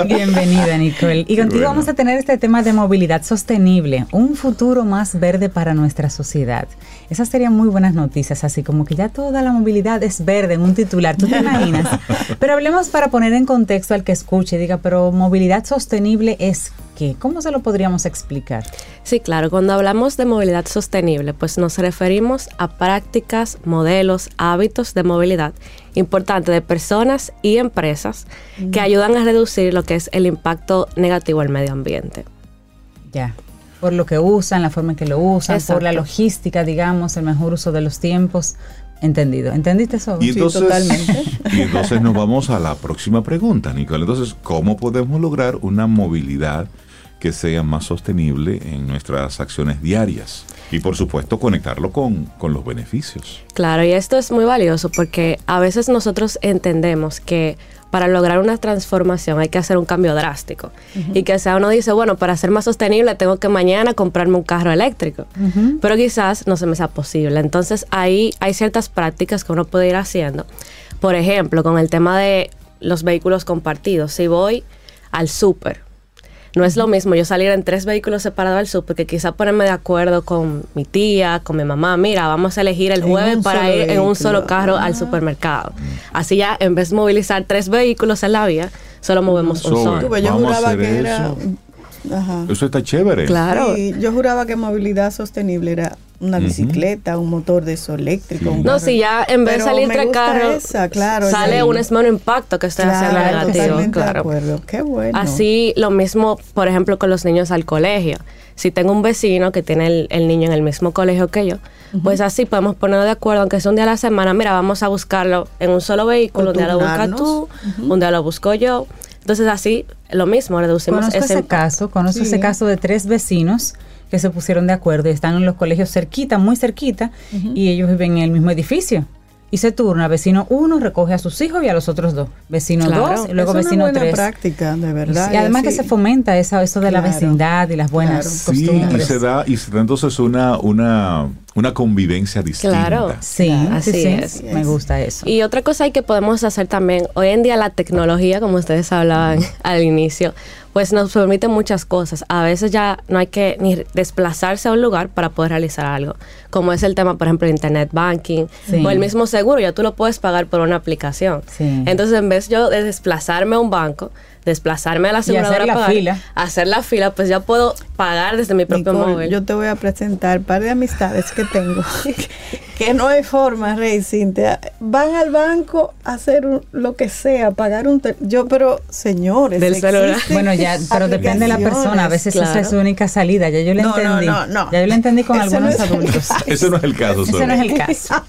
bienvenida, Nicole. Y contigo vamos a tener este tema de movilidad sostenible, un futuro más verde para nuestra sociedad. Esas serían muy buenas noticias, así como que ya toda la movilidad es verde en un titular, ¿tú te imaginas? Pero hablemos para poner en contexto al que escuche y diga, pero movilidad sostenible es qué? ¿Cómo se lo podríamos explicar? Sí, claro, cuando hablamos de movilidad sostenible, pues nos referimos a prácticas, modelos, hábitos de movilidad importantes de personas y empresas que ayudan a reducir lo que es el impacto negativo al medio ambiente. Ya, por lo que usan, la forma en que lo usan, por la logística, digamos, el mejor uso de los tiempos. Entendido. ¿Entendiste eso? Y entonces, sí, totalmente. Y entonces nos vamos a la próxima pregunta, Nicole. Entonces, ¿cómo podemos lograr una movilidad que sea más sostenible en nuestras acciones diarias? Y por supuesto conectarlo con, con, los beneficios. Claro, y esto es muy valioso porque a veces nosotros entendemos que para lograr una transformación hay que hacer un cambio drástico. Y que sea uno dice, bueno, para ser más sostenible tengo que mañana comprarme un carro eléctrico. Pero quizás no se me sea posible. Entonces ahí hay ciertas prácticas que uno puede ir haciendo. Por ejemplo, con el tema de los vehículos compartidos. Si voy al súper, no es lo mismo yo salir en tres vehículos separados al súper que quizá ponerme de acuerdo con mi tía, con mi mamá. Mira, vamos a elegir el jueves para ir en un solo carro al supermercado. Así ya, en vez de movilizar tres vehículos en la vía, solo movemos un solo. Yo juraba que era eso está chévere. Claro. yo juraba que movilidad sostenible era una bicicleta, un motor de eso eléctrico. no, si ya en vez de salir tres carros, claro, sale un menos impacto que está haciendo negativo. Claro. Qué bueno. Así lo mismo, por ejemplo, con los niños al colegio. Si tengo un vecino que tiene el, niño en el mismo colegio que yo, pues así podemos ponernos de acuerdo, aunque sea un día a la semana, mira, vamos a buscarlo en un solo vehículo, un día lo buscas tú, un día lo busco yo. Entonces así, lo mismo, reducimos conozco ese, caso, conozco ese caso de tres vecinos que se pusieron de acuerdo y están en los colegios cerquita, muy cerquita, y ellos viven en el mismo edificio y se turna. Vecino uno recoge a sus hijos y a los otros dos. Vecino dos y luego vecino una buena práctica, de verdad. Y además que se fomenta esa, eso de la vecindad y las buenas costumbres. Sí, y se da, y se da entonces una, una, una convivencia distinta. Claro, sí, así es. Me gusta eso. Y otra cosa que podemos hacer también, hoy en día la tecnología, como ustedes hablaban al inicio, pues nos permite muchas cosas. A veces ya no hay que ni desplazarse a un lugar para poder realizar algo, como es el tema, por ejemplo, de Internet Banking o el mismo seguro, ya tú lo puedes pagar por una aplicación. Entonces, en vez yo de desplazarme a un banco, desplazarme a la aseguradora hacer la fila. hacer la fila, pues ya puedo pagar desde mi propio móvil. Yo te voy a presentar un par de amistades que tengo, que no hay forma, Rey Cintia. Van al banco a hacer lo que sea, pagar un... Yo, pero señores, del celular. Bueno, ya, pero depende de la persona. A veces esa es su única salida. Ya yo le entendí. No, no, Ya yo le entendí con algunos adultos. Ese no es el caso. Ese no es el caso.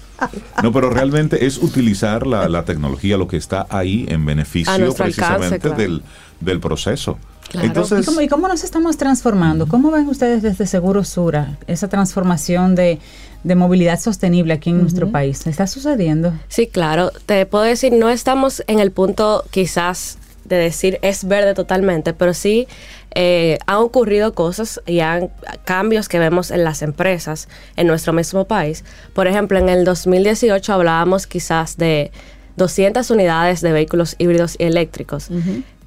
No, pero realmente es utilizar la, tecnología, lo que está ahí en beneficio precisamente del, del proceso. Entonces, ¿Y cómo, nos estamos transformando? ¿Cómo ven ustedes desde Seguro Sura esa transformación de, movilidad sostenible aquí en nuestro país? ¿Está sucediendo? Sí, claro. Te puedo decir, no estamos en el punto quizás de decir es verde totalmente, pero sí eh, han ocurrido cosas y han cambios que vemos en las empresas en nuestro mismo país. Por ejemplo, en el 2018 hablábamos quizás de 200 unidades de vehículos híbridos y eléctricos.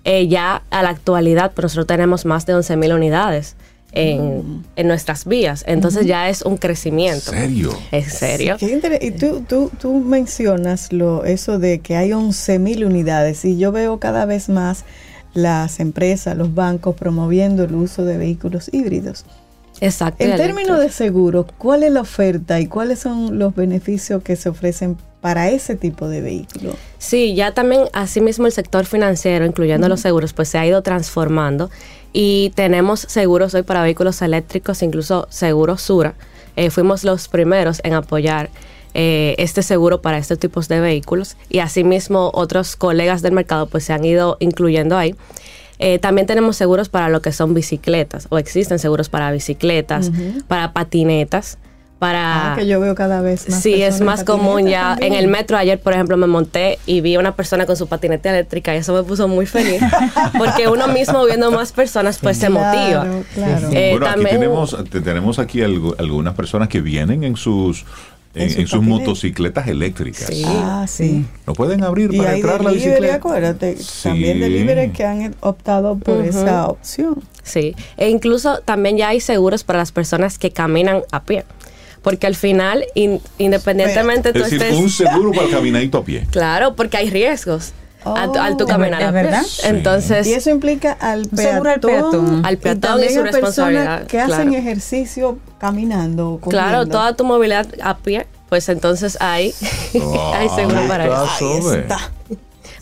Eh, ya a la actualidad, pues nosotros tenemos más de 11.000 unidades. En, mm. en, nuestras vías. Entonces ya es un crecimiento. ¿En serio? Es serio. y tú, tú, tú mencionas lo, eso de que hay 11.000 unidades y yo veo cada vez más las empresas, los bancos promoviendo el uso de vehículos híbridos. Exacto. En términos de seguro, ¿cuál es la oferta y cuáles son los beneficios que se ofrecen para ese tipo de vehículo. Sí, ya también asimismo el sector financiero, incluyendo los seguros, pues se ha ido transformando y tenemos seguros hoy para vehículos eléctricos, incluso seguros Sura. Eh, fuimos los primeros en apoyar eh, este seguro para estos tipos de vehículos y asimismo otros colegas del mercado pues se han ido incluyendo ahí. Eh, también tenemos seguros para lo que son bicicletas o existen seguros para bicicletas, para patinetas para... Ah, que yo veo cada vez más. Sí, es más común ya. En el metro ayer, por ejemplo, me monté y vi a una persona con su patineta eléctrica y eso me puso muy feliz. porque uno mismo viendo más personas, pues se motiva. Claro. Eh, bueno, aquí tenemos, tenemos aquí algunas personas que vienen en sus en, sus motocicletas eléctricas. Sí. Ah, sí. No pueden abrir para entrar la bicicleta. Acuérdate, también delivery que han optado por esa opción. Sí, e incluso también ya hay seguros para las personas que caminan a pie porque al final, independientemente tú es decir, un seguro para caminadito a pie. Claro, porque hay riesgos. Al, tu caminar a verdad? Entonces, y eso implica al peatón, al peatón, y, su responsabilidad. que hacen ejercicio caminando. Claro, toda tu movilidad a pie, pues entonces hay, hay seguro para eso. Ahí está.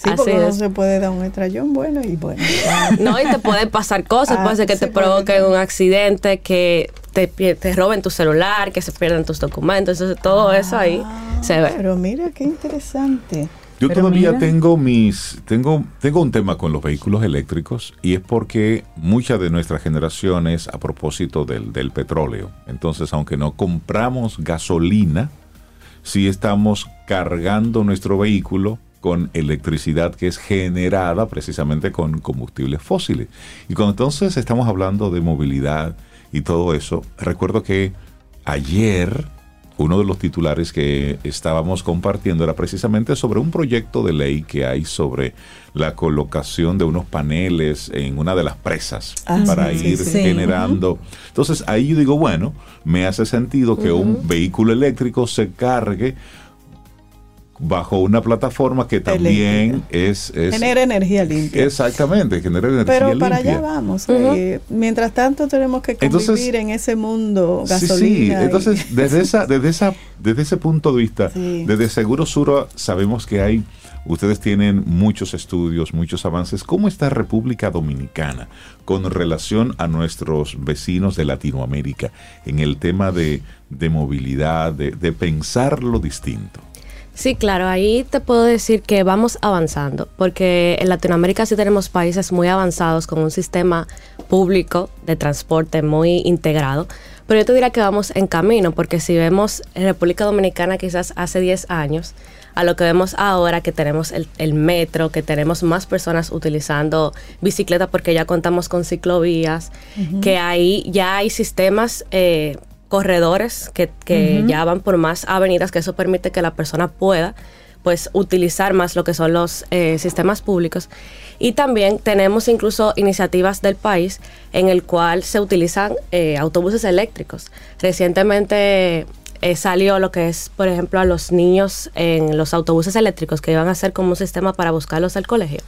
Sí, porque no se puede dar un estrellón bueno y bueno. no, y te pueden pasar cosas, puede ser que te provoque un accidente, que te, te, roben tu celular, que se pierdan tus documentos, entonces todo eso ahí se ve. Pero mira qué interesante. Yo todavía tengo mis tengo tengo un tema con los vehículos eléctricos y es porque muchas de nuestras generaciones a propósito del, del petróleo. Entonces, aunque no compramos gasolina, sí estamos cargando nuestro vehículo con electricidad que es generada precisamente con combustibles fósiles. Y cuando entonces estamos hablando de movilidad y todo eso, recuerdo que ayer uno de los titulares que estábamos compartiendo era precisamente sobre un proyecto de ley que hay sobre la colocación de unos paneles en una de las presas ah, para ir generando. Entonces ahí yo digo, bueno, me hace sentido que un vehículo eléctrico se cargue bajo una plataforma que también es, Genera energía limpia. Exactamente, genera energía Pero limpia. para allá vamos. Eh, mientras tanto tenemos que convivir en ese mundo gasolina. Sí, sí. Entonces, desde, esa, desde, esa, desde ese punto de vista, desde Seguro Sur sabemos que hay... Ustedes tienen muchos estudios, muchos avances. ¿Cómo está República Dominicana con relación a nuestros vecinos de Latinoamérica en el tema de, de movilidad, de, de pensar lo distinto? Sí, claro, ahí te puedo decir que vamos avanzando, porque en Latinoamérica sí tenemos países muy avanzados con un sistema público de transporte muy integrado, pero yo te diría que vamos en camino, porque si vemos en República Dominicana quizás hace 10 años, a lo que vemos ahora que tenemos el, metro, que tenemos más personas utilizando bicicleta porque ya contamos con ciclovías, que ahí ya hay sistemas eh, corredores que, ya van por más avenidas, que eso permite que la persona pueda pues utilizar más lo que son los eh, sistemas públicos. Y también tenemos incluso iniciativas del país en el cual se utilizan eh, autobuses eléctricos. Recientemente eh, salió lo que es, por ejemplo, a los niños en los autobuses eléctricos que iban a ser como un sistema para buscarlos al colegio.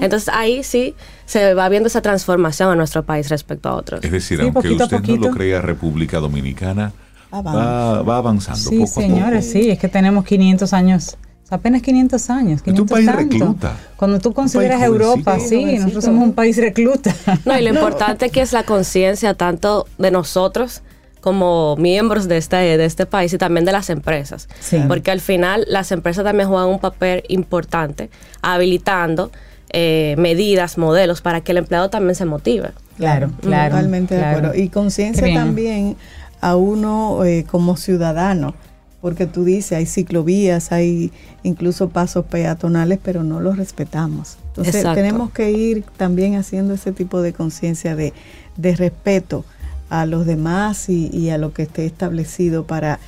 Entonces ahí sí se va viendo esa transformación en nuestro país respecto a otros. Es decir, aunque usted no lo crea República Dominicana, va, va, avanzando sí, señores, Sí, es que tenemos 500 años apenas 500 años. 500 es un país recluta. Cuando tú consideras Europa, sí, nosotros somos un país recluta. No, y lo importante que es la conciencia tanto de nosotros como miembros de este, de este país y también de las empresas. Porque al final las empresas también juegan un papel importante habilitando eh, medidas, modelos para que el empleado también se motive. Claro, claro. Totalmente de acuerdo. Y conciencia también a uno eh, como ciudadano, porque tú dices, hay ciclovías, hay incluso pasos peatonales, pero no los respetamos. Entonces tenemos que ir también haciendo ese tipo de conciencia de, de respeto a los demás y, a lo que esté establecido para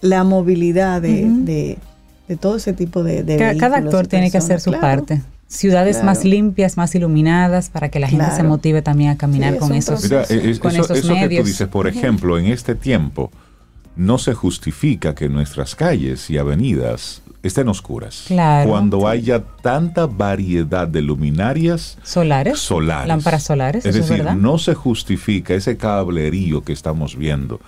la movilidad de, todo ese tipo de, cada, cada actor tiene que hacer su parte. Ciudades más limpias, más iluminadas, para que la gente se motive también a caminar con esos, Mira, con eso, eso que tú dices, por ejemplo, en este tiempo, no se justifica que nuestras calles y avenidas estén oscuras. Cuando haya tanta variedad de luminarias solares, solares lámparas solares, es decir, no se justifica ese cablerío que estamos viendo.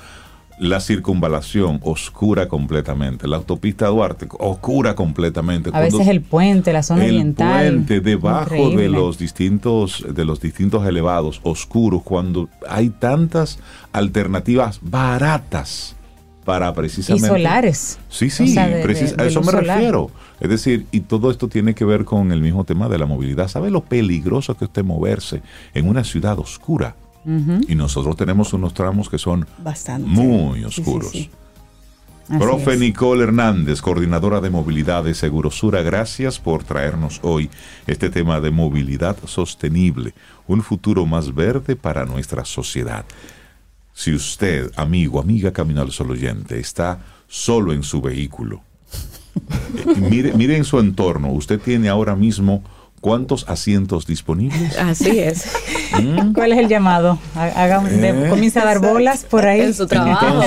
La circunvalación oscura completamente, la autopista Duarte oscura completamente. A veces el puente, la zona oriental. El puente debajo de los distintos de los distintos elevados oscuros cuando hay tantas alternativas baratas para precisamente... Y solares. Sí, sí, a eso me refiero. Es decir, y todo esto tiene que ver con el mismo tema de la movilidad. ¿Sabe lo peligroso que es moverse en una ciudad oscura? Y nosotros tenemos unos tramos que son Bastante. muy oscuros. Profe Nicole Hernández, coordinadora de movilidad de Segurosura, gracias por traernos hoy este tema de movilidad sostenible, un futuro más verde para nuestra sociedad. Si usted, amigo, amiga Camino al Sol oyente, está solo en su vehículo, eh, mire, mire en su entorno, usted tiene ahora mismo ¿Cuántos asientos disponibles? Así es. ¿Mm? ¿Cuál es el llamado? Haga, ¿Eh? Comienza a dar bolas por ahí. En su trabajo.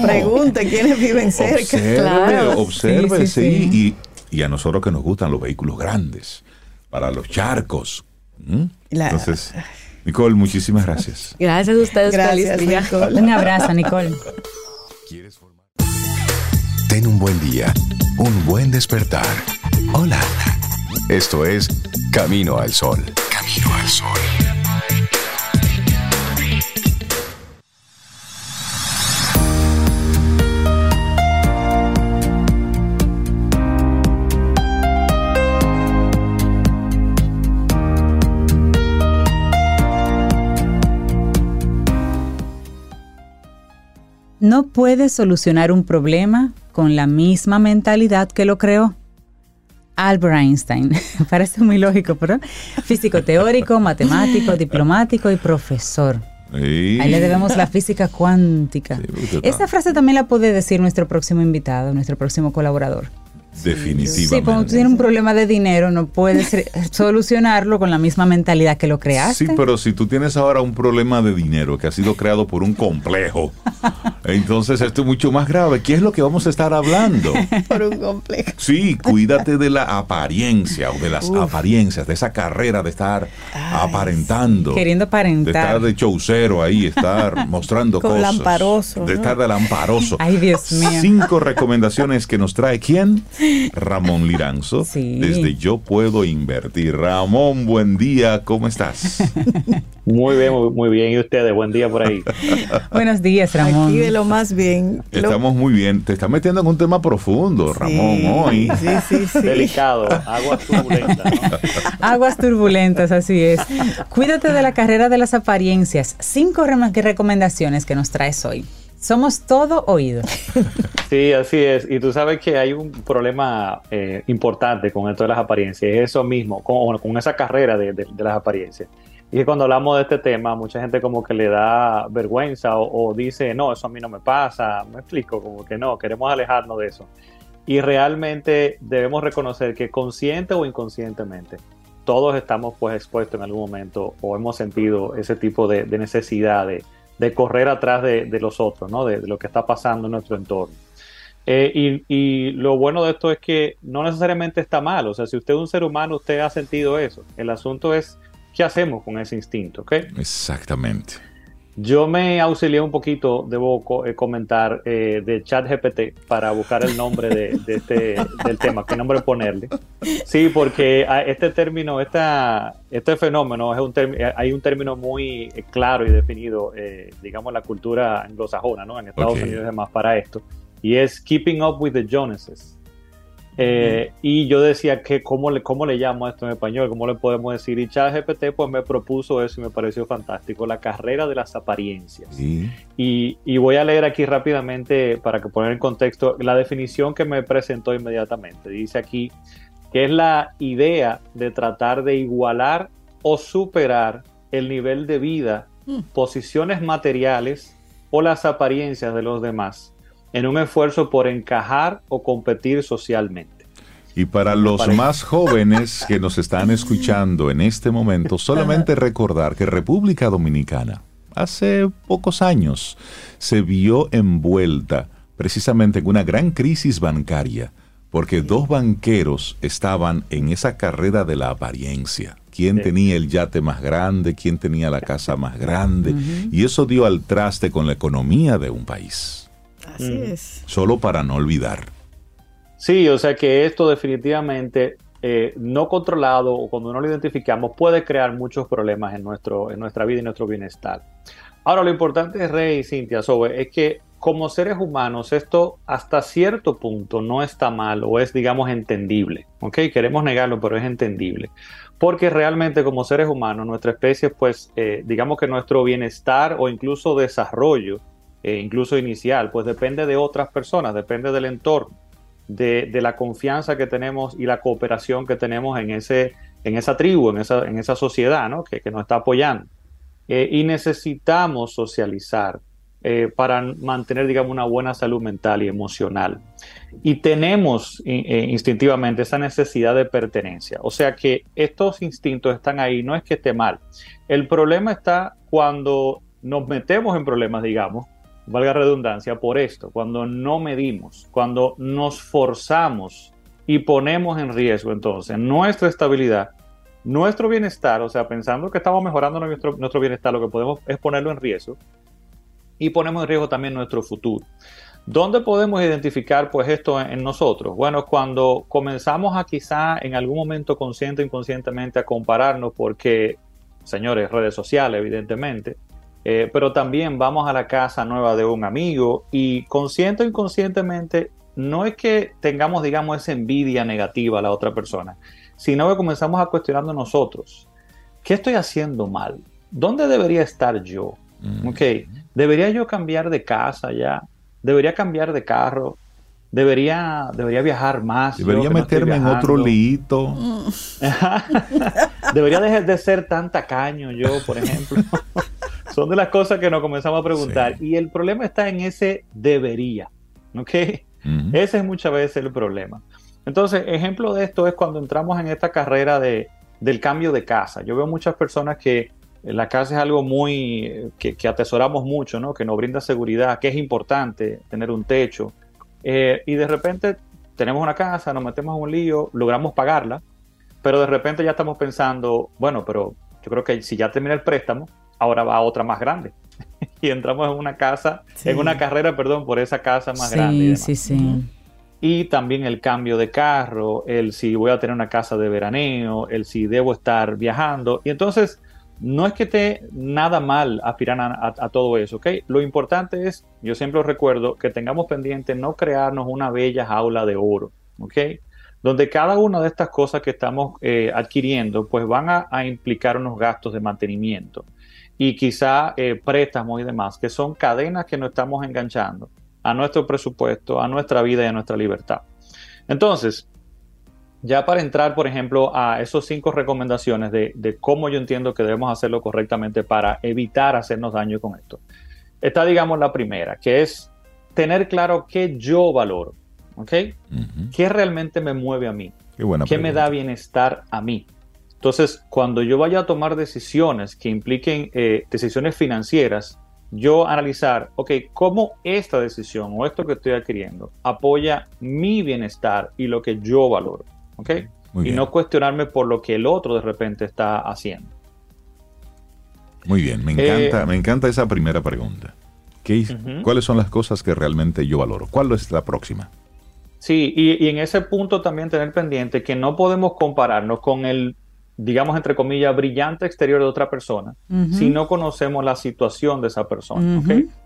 Pregunte quiénes viven cerca. Observe, observe, sí. Y, a nosotros que nos gustan los vehículos grandes, para los charcos. ¿Mm? Entonces, Nicole, muchísimas gracias. Gracias a ustedes. Gracias, Nicole. Un abrazo, Nicole. Ten un buen día, un buen despertar. Hola. Esto es Camino al Sol. Camino al Sol. No puedes solucionar un problema con la misma mentalidad que lo creó. Albert Einstein, parece muy lógico, pero físico teórico, matemático, diplomático y profesor. Ahí le debemos la física cuántica. Esa frase también la puede decir nuestro próximo invitado, nuestro próximo colaborador. Definitivamente. Sí, cuando tú tienes un problema de dinero, no puedes solucionarlo con la misma mentalidad que lo creaste. Sí, pero si tú tienes ahora un problema de dinero que ha sido creado por un complejo, entonces esto es mucho más grave. ¿Qué es lo que vamos a estar hablando? por un complejo. Sí, cuídate de la apariencia o de las apariencias, de esa carrera de estar aparentando. Queriendo aparentar. De estar de chaucero ahí, estar mostrando Con cosas. Lamparoso. De estar de lamparoso. Ay, Dios mío. Cinco recomendaciones que nos trae quién? Ramón Liranzo, desde Yo Puedo Invertir. Ramón, buen día, ¿cómo estás? Muy bien, muy, bien. ¿Y ustedes? Buen día por ahí. Buenos días, Ramón. Aquí de lo más bien. Estamos muy bien. Te estás metiendo en un tema profundo, Ramón, hoy. Sí, sí, sí. Delicado. Aguas turbulentas. Aguas turbulentas, así es. Cuídate de la carrera de las apariencias. Cinco recomendaciones que nos traes hoy. Somos todo oído. Sí, así es. Y tú sabes que hay un problema eh, importante con esto de las apariencias. Es eso mismo, con, esa carrera de, las apariencias. Y que cuando hablamos de este tema, mucha gente como que le da vergüenza o, dice, no, eso a mí no me pasa. Me explico, como que no, queremos alejarnos de eso. Y realmente debemos reconocer que consciente o inconscientemente, todos estamos pues expuestos en algún momento o hemos sentido ese tipo de, de necesidad de de correr atrás de, los otros, ¿no? De, lo que está pasando en nuestro entorno. Eh, y, lo bueno de esto es que no necesariamente está mal, o sea, si usted es un ser humano, usted ha sentido eso. El asunto es qué hacemos con ese instinto. Exactamente. Yo me auxilié un poquito, debo eh, comentar, eh, de ChatGPT para buscar el nombre de, este, del tema, qué nombre ponerle. Sí, porque ah, este término, esta, este fenómeno, es un eh, hay un término muy claro y definido, digamos, en la cultura anglosajona, ¿no? En Estados Unidos es más para esto, y es Keeping Up with the Joneses. Eh, y yo decía que cómo le, cómo le llamo esto en español, cómo le podemos decir. Y ChatGPT pues me propuso eso y me pareció fantástico, la carrera de las apariencias. Y, y, voy a leer aquí rápidamente para que poner en contexto la definición que me presentó inmediatamente. Dice aquí que es la idea de tratar de igualar o superar el nivel de vida, mm. posiciones materiales o las apariencias de los demás en un esfuerzo por encajar o competir socialmente. Y para los más jóvenes que nos están escuchando en este momento, solamente recordar que República Dominicana hace pocos años se vio envuelta precisamente en una gran crisis bancaria, porque dos banqueros estaban en esa carrera de la apariencia. ¿Quién tenía el yate más grande? ¿Quién tenía la casa más grande? Y eso dio al traste con la economía de un país. Así es. Solo para no olvidar. Sí, o sea que esto definitivamente eh, no controlado o cuando no lo identificamos puede crear muchos problemas en, nuestro, en nuestra vida y nuestro bienestar. Ahora, lo importante, Rey y Cintia, Sobe, es que como seres humanos esto hasta cierto punto no está mal o es, digamos, entendible. ¿Ok? Queremos negarlo, pero es entendible. Porque realmente como seres humanos, nuestra especie, pues, eh, digamos que nuestro bienestar o incluso desarrollo eh, incluso inicial, pues depende de otras personas, depende del entorno, de, la confianza que tenemos y la cooperación que tenemos en, ese, en esa tribu, en esa, en esa sociedad ¿no? que, nos está apoyando. Eh, y necesitamos socializar eh, para mantener, digamos, una buena salud mental y emocional. Y tenemos instintivamente esa necesidad de pertenencia. O sea que estos instintos están ahí, no es que esté mal. El problema está cuando nos metemos en problemas, digamos, valga redundancia, por esto, cuando no medimos, cuando nos forzamos y ponemos en riesgo entonces nuestra estabilidad, nuestro bienestar, o sea, pensando que estamos mejorando nuestro, nuestro bienestar, lo que podemos es ponerlo en riesgo y ponemos en riesgo también nuestro futuro. ¿Dónde podemos identificar pues esto en, nosotros? Bueno, cuando comenzamos a quizá en algún momento consciente o inconscientemente a compararnos porque, señores, redes sociales evidentemente, eh, pero también vamos a la casa nueva de un amigo y consciente o inconscientemente no es que tengamos, digamos, esa envidia negativa a la otra persona, sino que comenzamos a cuestionarnos nosotros, ¿qué estoy haciendo mal? ¿Dónde debería estar yo? Mm. ¿debería yo cambiar de casa ya? ¿Debería cambiar de carro? Debería, debería viajar más. Debería meterme en otro lito. debería dejar de ser tan tacaño yo, por ejemplo. Son de las cosas que nos comenzamos a preguntar. Y el problema está en ese debería. ¿Ok? Ese es muchas veces el problema. Entonces, ejemplo de esto es cuando entramos en esta carrera de, del cambio de casa. Yo veo muchas personas que la casa es algo muy que, atesoramos mucho, ¿no? Que nos brinda seguridad, que es importante tener un techo. Eh, y de repente tenemos una casa, nos metemos en un lío, logramos pagarla, pero de repente ya estamos pensando, bueno, pero yo creo que si ya termina el préstamo, ahora va a otra más grande. y entramos en una casa, en una carrera, perdón, por esa casa más grande. Sí, sí, sí. Y también el cambio de carro, el si voy a tener una casa de veraneo, el si debo estar viajando. Y entonces, no es que esté nada mal aspirar a, todo eso, ¿ok? Lo importante es, yo siempre recuerdo, que tengamos pendiente no crearnos una bella jaula de oro, ¿ok? Donde cada una de estas cosas que estamos eh, adquiriendo, pues van a, a implicar unos gastos de mantenimiento y quizá eh, préstamos y demás, que son cadenas que nos estamos enganchando a nuestro presupuesto, a nuestra vida y a nuestra libertad. Entonces, ya para entrar, por ejemplo, a esos cinco recomendaciones de, cómo yo entiendo que debemos hacerlo correctamente para evitar hacernos daño con esto, está, digamos, la primera, que es tener claro qué yo valoro, ¿ok? ¿Qué realmente me mueve a mí? ¿Qué me da bienestar a mí? Entonces, cuando yo vaya a tomar decisiones que impliquen eh, decisiones financieras, yo analizar, ok, cómo esta decisión o esto que estoy adquiriendo apoya mi bienestar y lo que yo valoro, ok, y no cuestionarme por lo que el otro de repente está haciendo. Muy bien, me encanta, eh, me encanta esa primera pregunta. ¿Qué, ¿Cuáles son las cosas que realmente yo valoro? ¿Cuál es la próxima? Sí, y, en ese punto también tener pendiente que no podemos compararnos con el, digamos, entre comillas, brillante exterior de otra persona si no conocemos la situación de esa persona.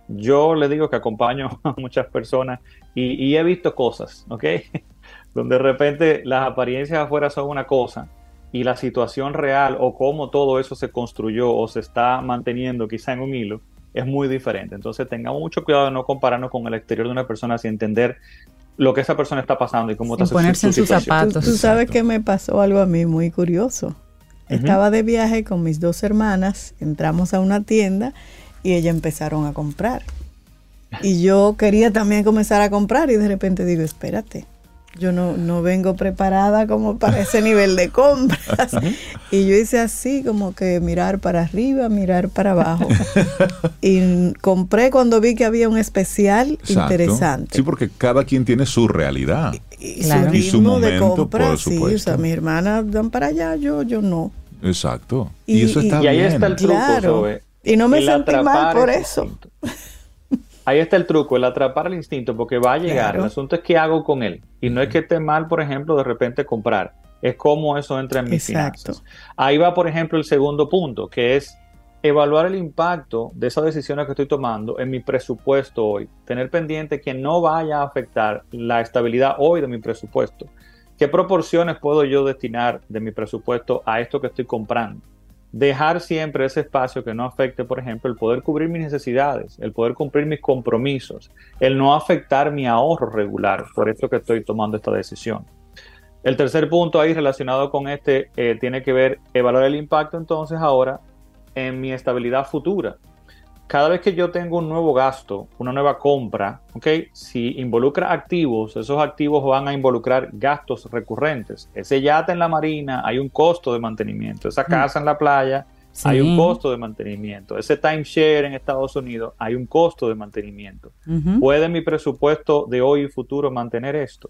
Yo le digo que acompaño a muchas personas y, he visto cosas, ¿ok? Donde de repente las apariencias afuera son una cosa y la situación real o cómo todo eso se construyó o se está manteniendo quizá en un hilo es muy diferente. Entonces tengamos mucho cuidado de no compararnos con el exterior de una persona sin entender lo que esa persona está pasando y cómo está ponerse en sus zapatos. Tú, sabes que me pasó algo a mí muy curioso. Estaba de viaje con mis dos hermanas, entramos a una tienda y ellas empezaron a comprar. Y yo quería también comenzar a comprar y de repente digo, espérate, yo no, no vengo preparada como para ese nivel de compras. y yo hice así, como que mirar para arriba, mirar para abajo. y compré cuando vi que había un especial interesante. Sí, porque cada quien tiene su realidad. Y, su ritmo de compra, sí. O sea, mis hermanas dan para allá, yo, yo no. Exacto. Y, eso está y ahí está el truco, claro. Y no me sentí mal por eso. Ahí está el truco, el atrapar el instinto, porque va a llegar. El asunto es qué hago con él. Y no es que esté mal, por ejemplo, de repente comprar. Es cómo eso entra en mis finanzas. Ahí va, por ejemplo, el segundo punto, que es evaluar el impacto de esas decisiones que estoy tomando en mi presupuesto hoy. Tener pendiente que no vaya a afectar la estabilidad hoy de mi presupuesto. ¿Qué proporciones puedo yo destinar de mi presupuesto a esto que estoy comprando? dejar siempre ese espacio que no afecte, por ejemplo, el poder cubrir mis necesidades, el poder cumplir mis compromisos, el no afectar mi ahorro regular. Por eso que estoy tomando esta decisión. El tercer punto ahí relacionado con este eh, tiene que ver evaluar el impacto entonces ahora en mi estabilidad futura cada vez que yo tengo un nuevo gasto, una nueva compra, ¿okay? si involucra activos, esos activos van a involucrar gastos recurrentes. Ese yate en la marina hay un costo de mantenimiento, esa mm. casa en la playa hay un costo de mantenimiento, ese timeshare en Estados Unidos hay un costo de mantenimiento. ¿Puede mi presupuesto de hoy y futuro mantener esto?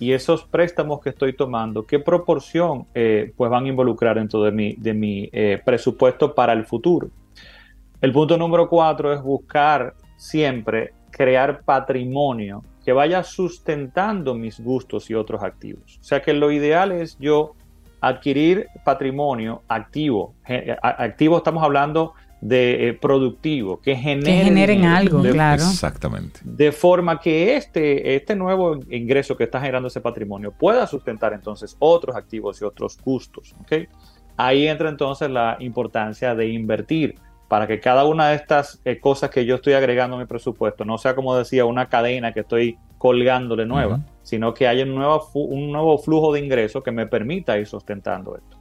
Y esos préstamos que estoy tomando, ¿qué proporción eh, pues van a involucrar dentro de mi, de mi eh, presupuesto para el futuro? El punto número cuatro es buscar siempre crear patrimonio que vaya sustentando mis gustos y otros activos. O sea que lo ideal es yo adquirir patrimonio activo. Activo estamos hablando de eh, productivo, que, generen algo, claro. Exactamente. De forma que este, este nuevo ingreso que está generando ese patrimonio pueda sustentar entonces otros activos y otros gustos. ¿okay? Ahí entra entonces la importancia de invertir para que cada una de estas eh, cosas que yo estoy agregando a mi presupuesto no sea, como decía, una cadena que estoy colgándole nueva, sino que haya un nuevo, un nuevo flujo de ingresos que me permita ir sustentando esto.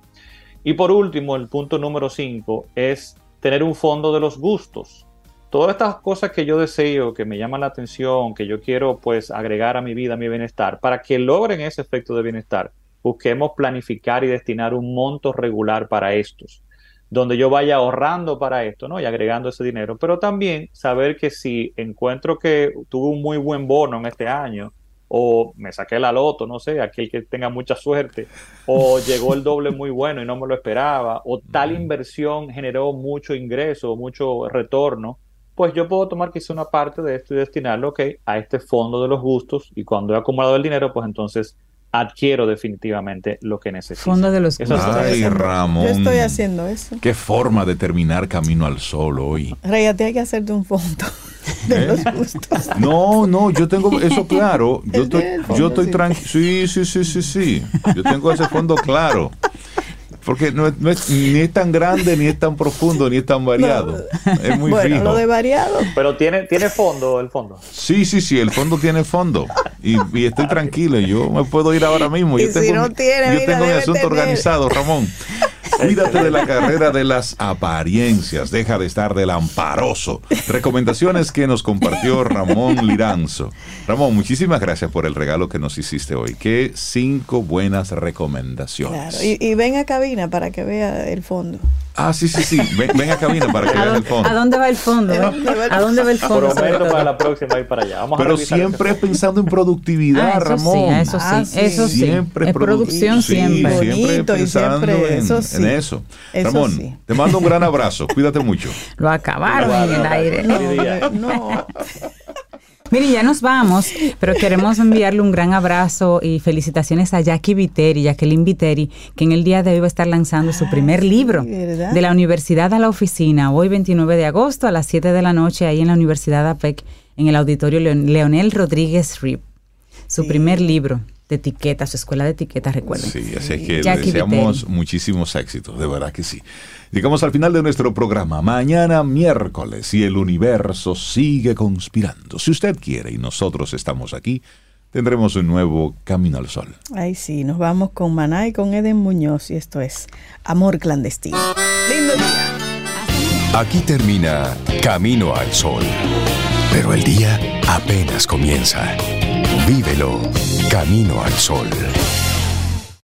Y por último, el punto número 5 es tener un fondo de los gustos. Todas estas cosas que yo deseo, que me llaman la atención, que yo quiero pues agregar a mi vida, a mi bienestar, para que logren ese efecto de bienestar, busquemos planificar y destinar un monto regular para estos donde yo vaya ahorrando para esto, ¿no? Y agregando ese dinero, pero también saber que si encuentro que tuve un muy buen bono en este año, o me saqué la loto, no sé, aquel que tenga mucha suerte, o llegó el doble muy bueno y no me lo esperaba, o tal inversión generó mucho ingreso, mucho retorno, pues yo puedo tomar quizá una parte de esto y destinarlo, ok, a este fondo de los gustos, y cuando he acumulado el dinero, pues entonces adquiero definitivamente lo que necesito. Fondo de los Ay, Ramón. Yo estoy haciendo eso. Qué forma de terminar camino al sol hoy. Rey, te hay que hacerte un fondo de ¿Eh? los gustos. No, no, yo tengo eso claro. Yo estoy, yo estoy tranquilo. Sí, sí, sí, sí, sí. Yo tengo ese fondo claro. Porque no es, ni es tan grande, ni es tan profundo, ni es tan variado. Es muy bueno, lo de variado. Pero tiene, tiene fondo el fondo. Sí, sí, sí, el fondo tiene fondo. Y, estoy tranquilo, yo me puedo ir ahora mismo. Y yo tengo, si no tiene, yo tengo mi asunto organizado, Ramón. Cuídate de la carrera de las apariencias. Deja de estar del amparoso. Recomendaciones que nos compartió Ramón Liranzo. Ramón, muchísimas gracias por el regalo que nos hiciste hoy. Qué cinco buenas recomendaciones. Claro. Y, y ven a cabina para que vea el fondo. Ah, sí, sí, sí. Ven, ven a cabina para que vean el fondo. ¿A dónde va el fondo? ¿A dónde va el fondo? Prometo para la próxima ir para allá. Vamos Pero siempre pensando en productividad, ah, Ramón. Sí, eso sí, ah, eso sí. Siempre es producción sí, siempre. siempre pensando siempre, en, eso en, eso. Ramón, te mando un gran abrazo. Cuídate mucho. Lo acabaron en el aire. No, no. Mire, ya nos vamos, pero queremos enviarle un gran abrazo y felicitaciones a Jackie Viteri, Jacqueline Viteri, que en el día de hoy va a estar lanzando su primer libro ¿verdad? de la Universidad a la Oficina, hoy 29 de agosto a las 7 de la noche, ahí en la Universidad APEC, en el auditorio Leonel Rodríguez Rip. Su sí. primer libro de etiqueta, su escuela de etiqueta, recuerden. Sí, así es que Jackie deseamos Viteri. muchísimos éxitos, de verdad que sí. Llegamos al final de nuestro programa. Mañana miércoles y el universo sigue conspirando. Si usted quiere y nosotros estamos aquí, tendremos un nuevo Camino al Sol. Ay, sí, nos vamos con Maná y con Eden Muñoz y esto es Amor Clandestino. Lindo día. Aquí termina Camino al Sol. Pero el día apenas comienza. Vívelo Camino al Sol.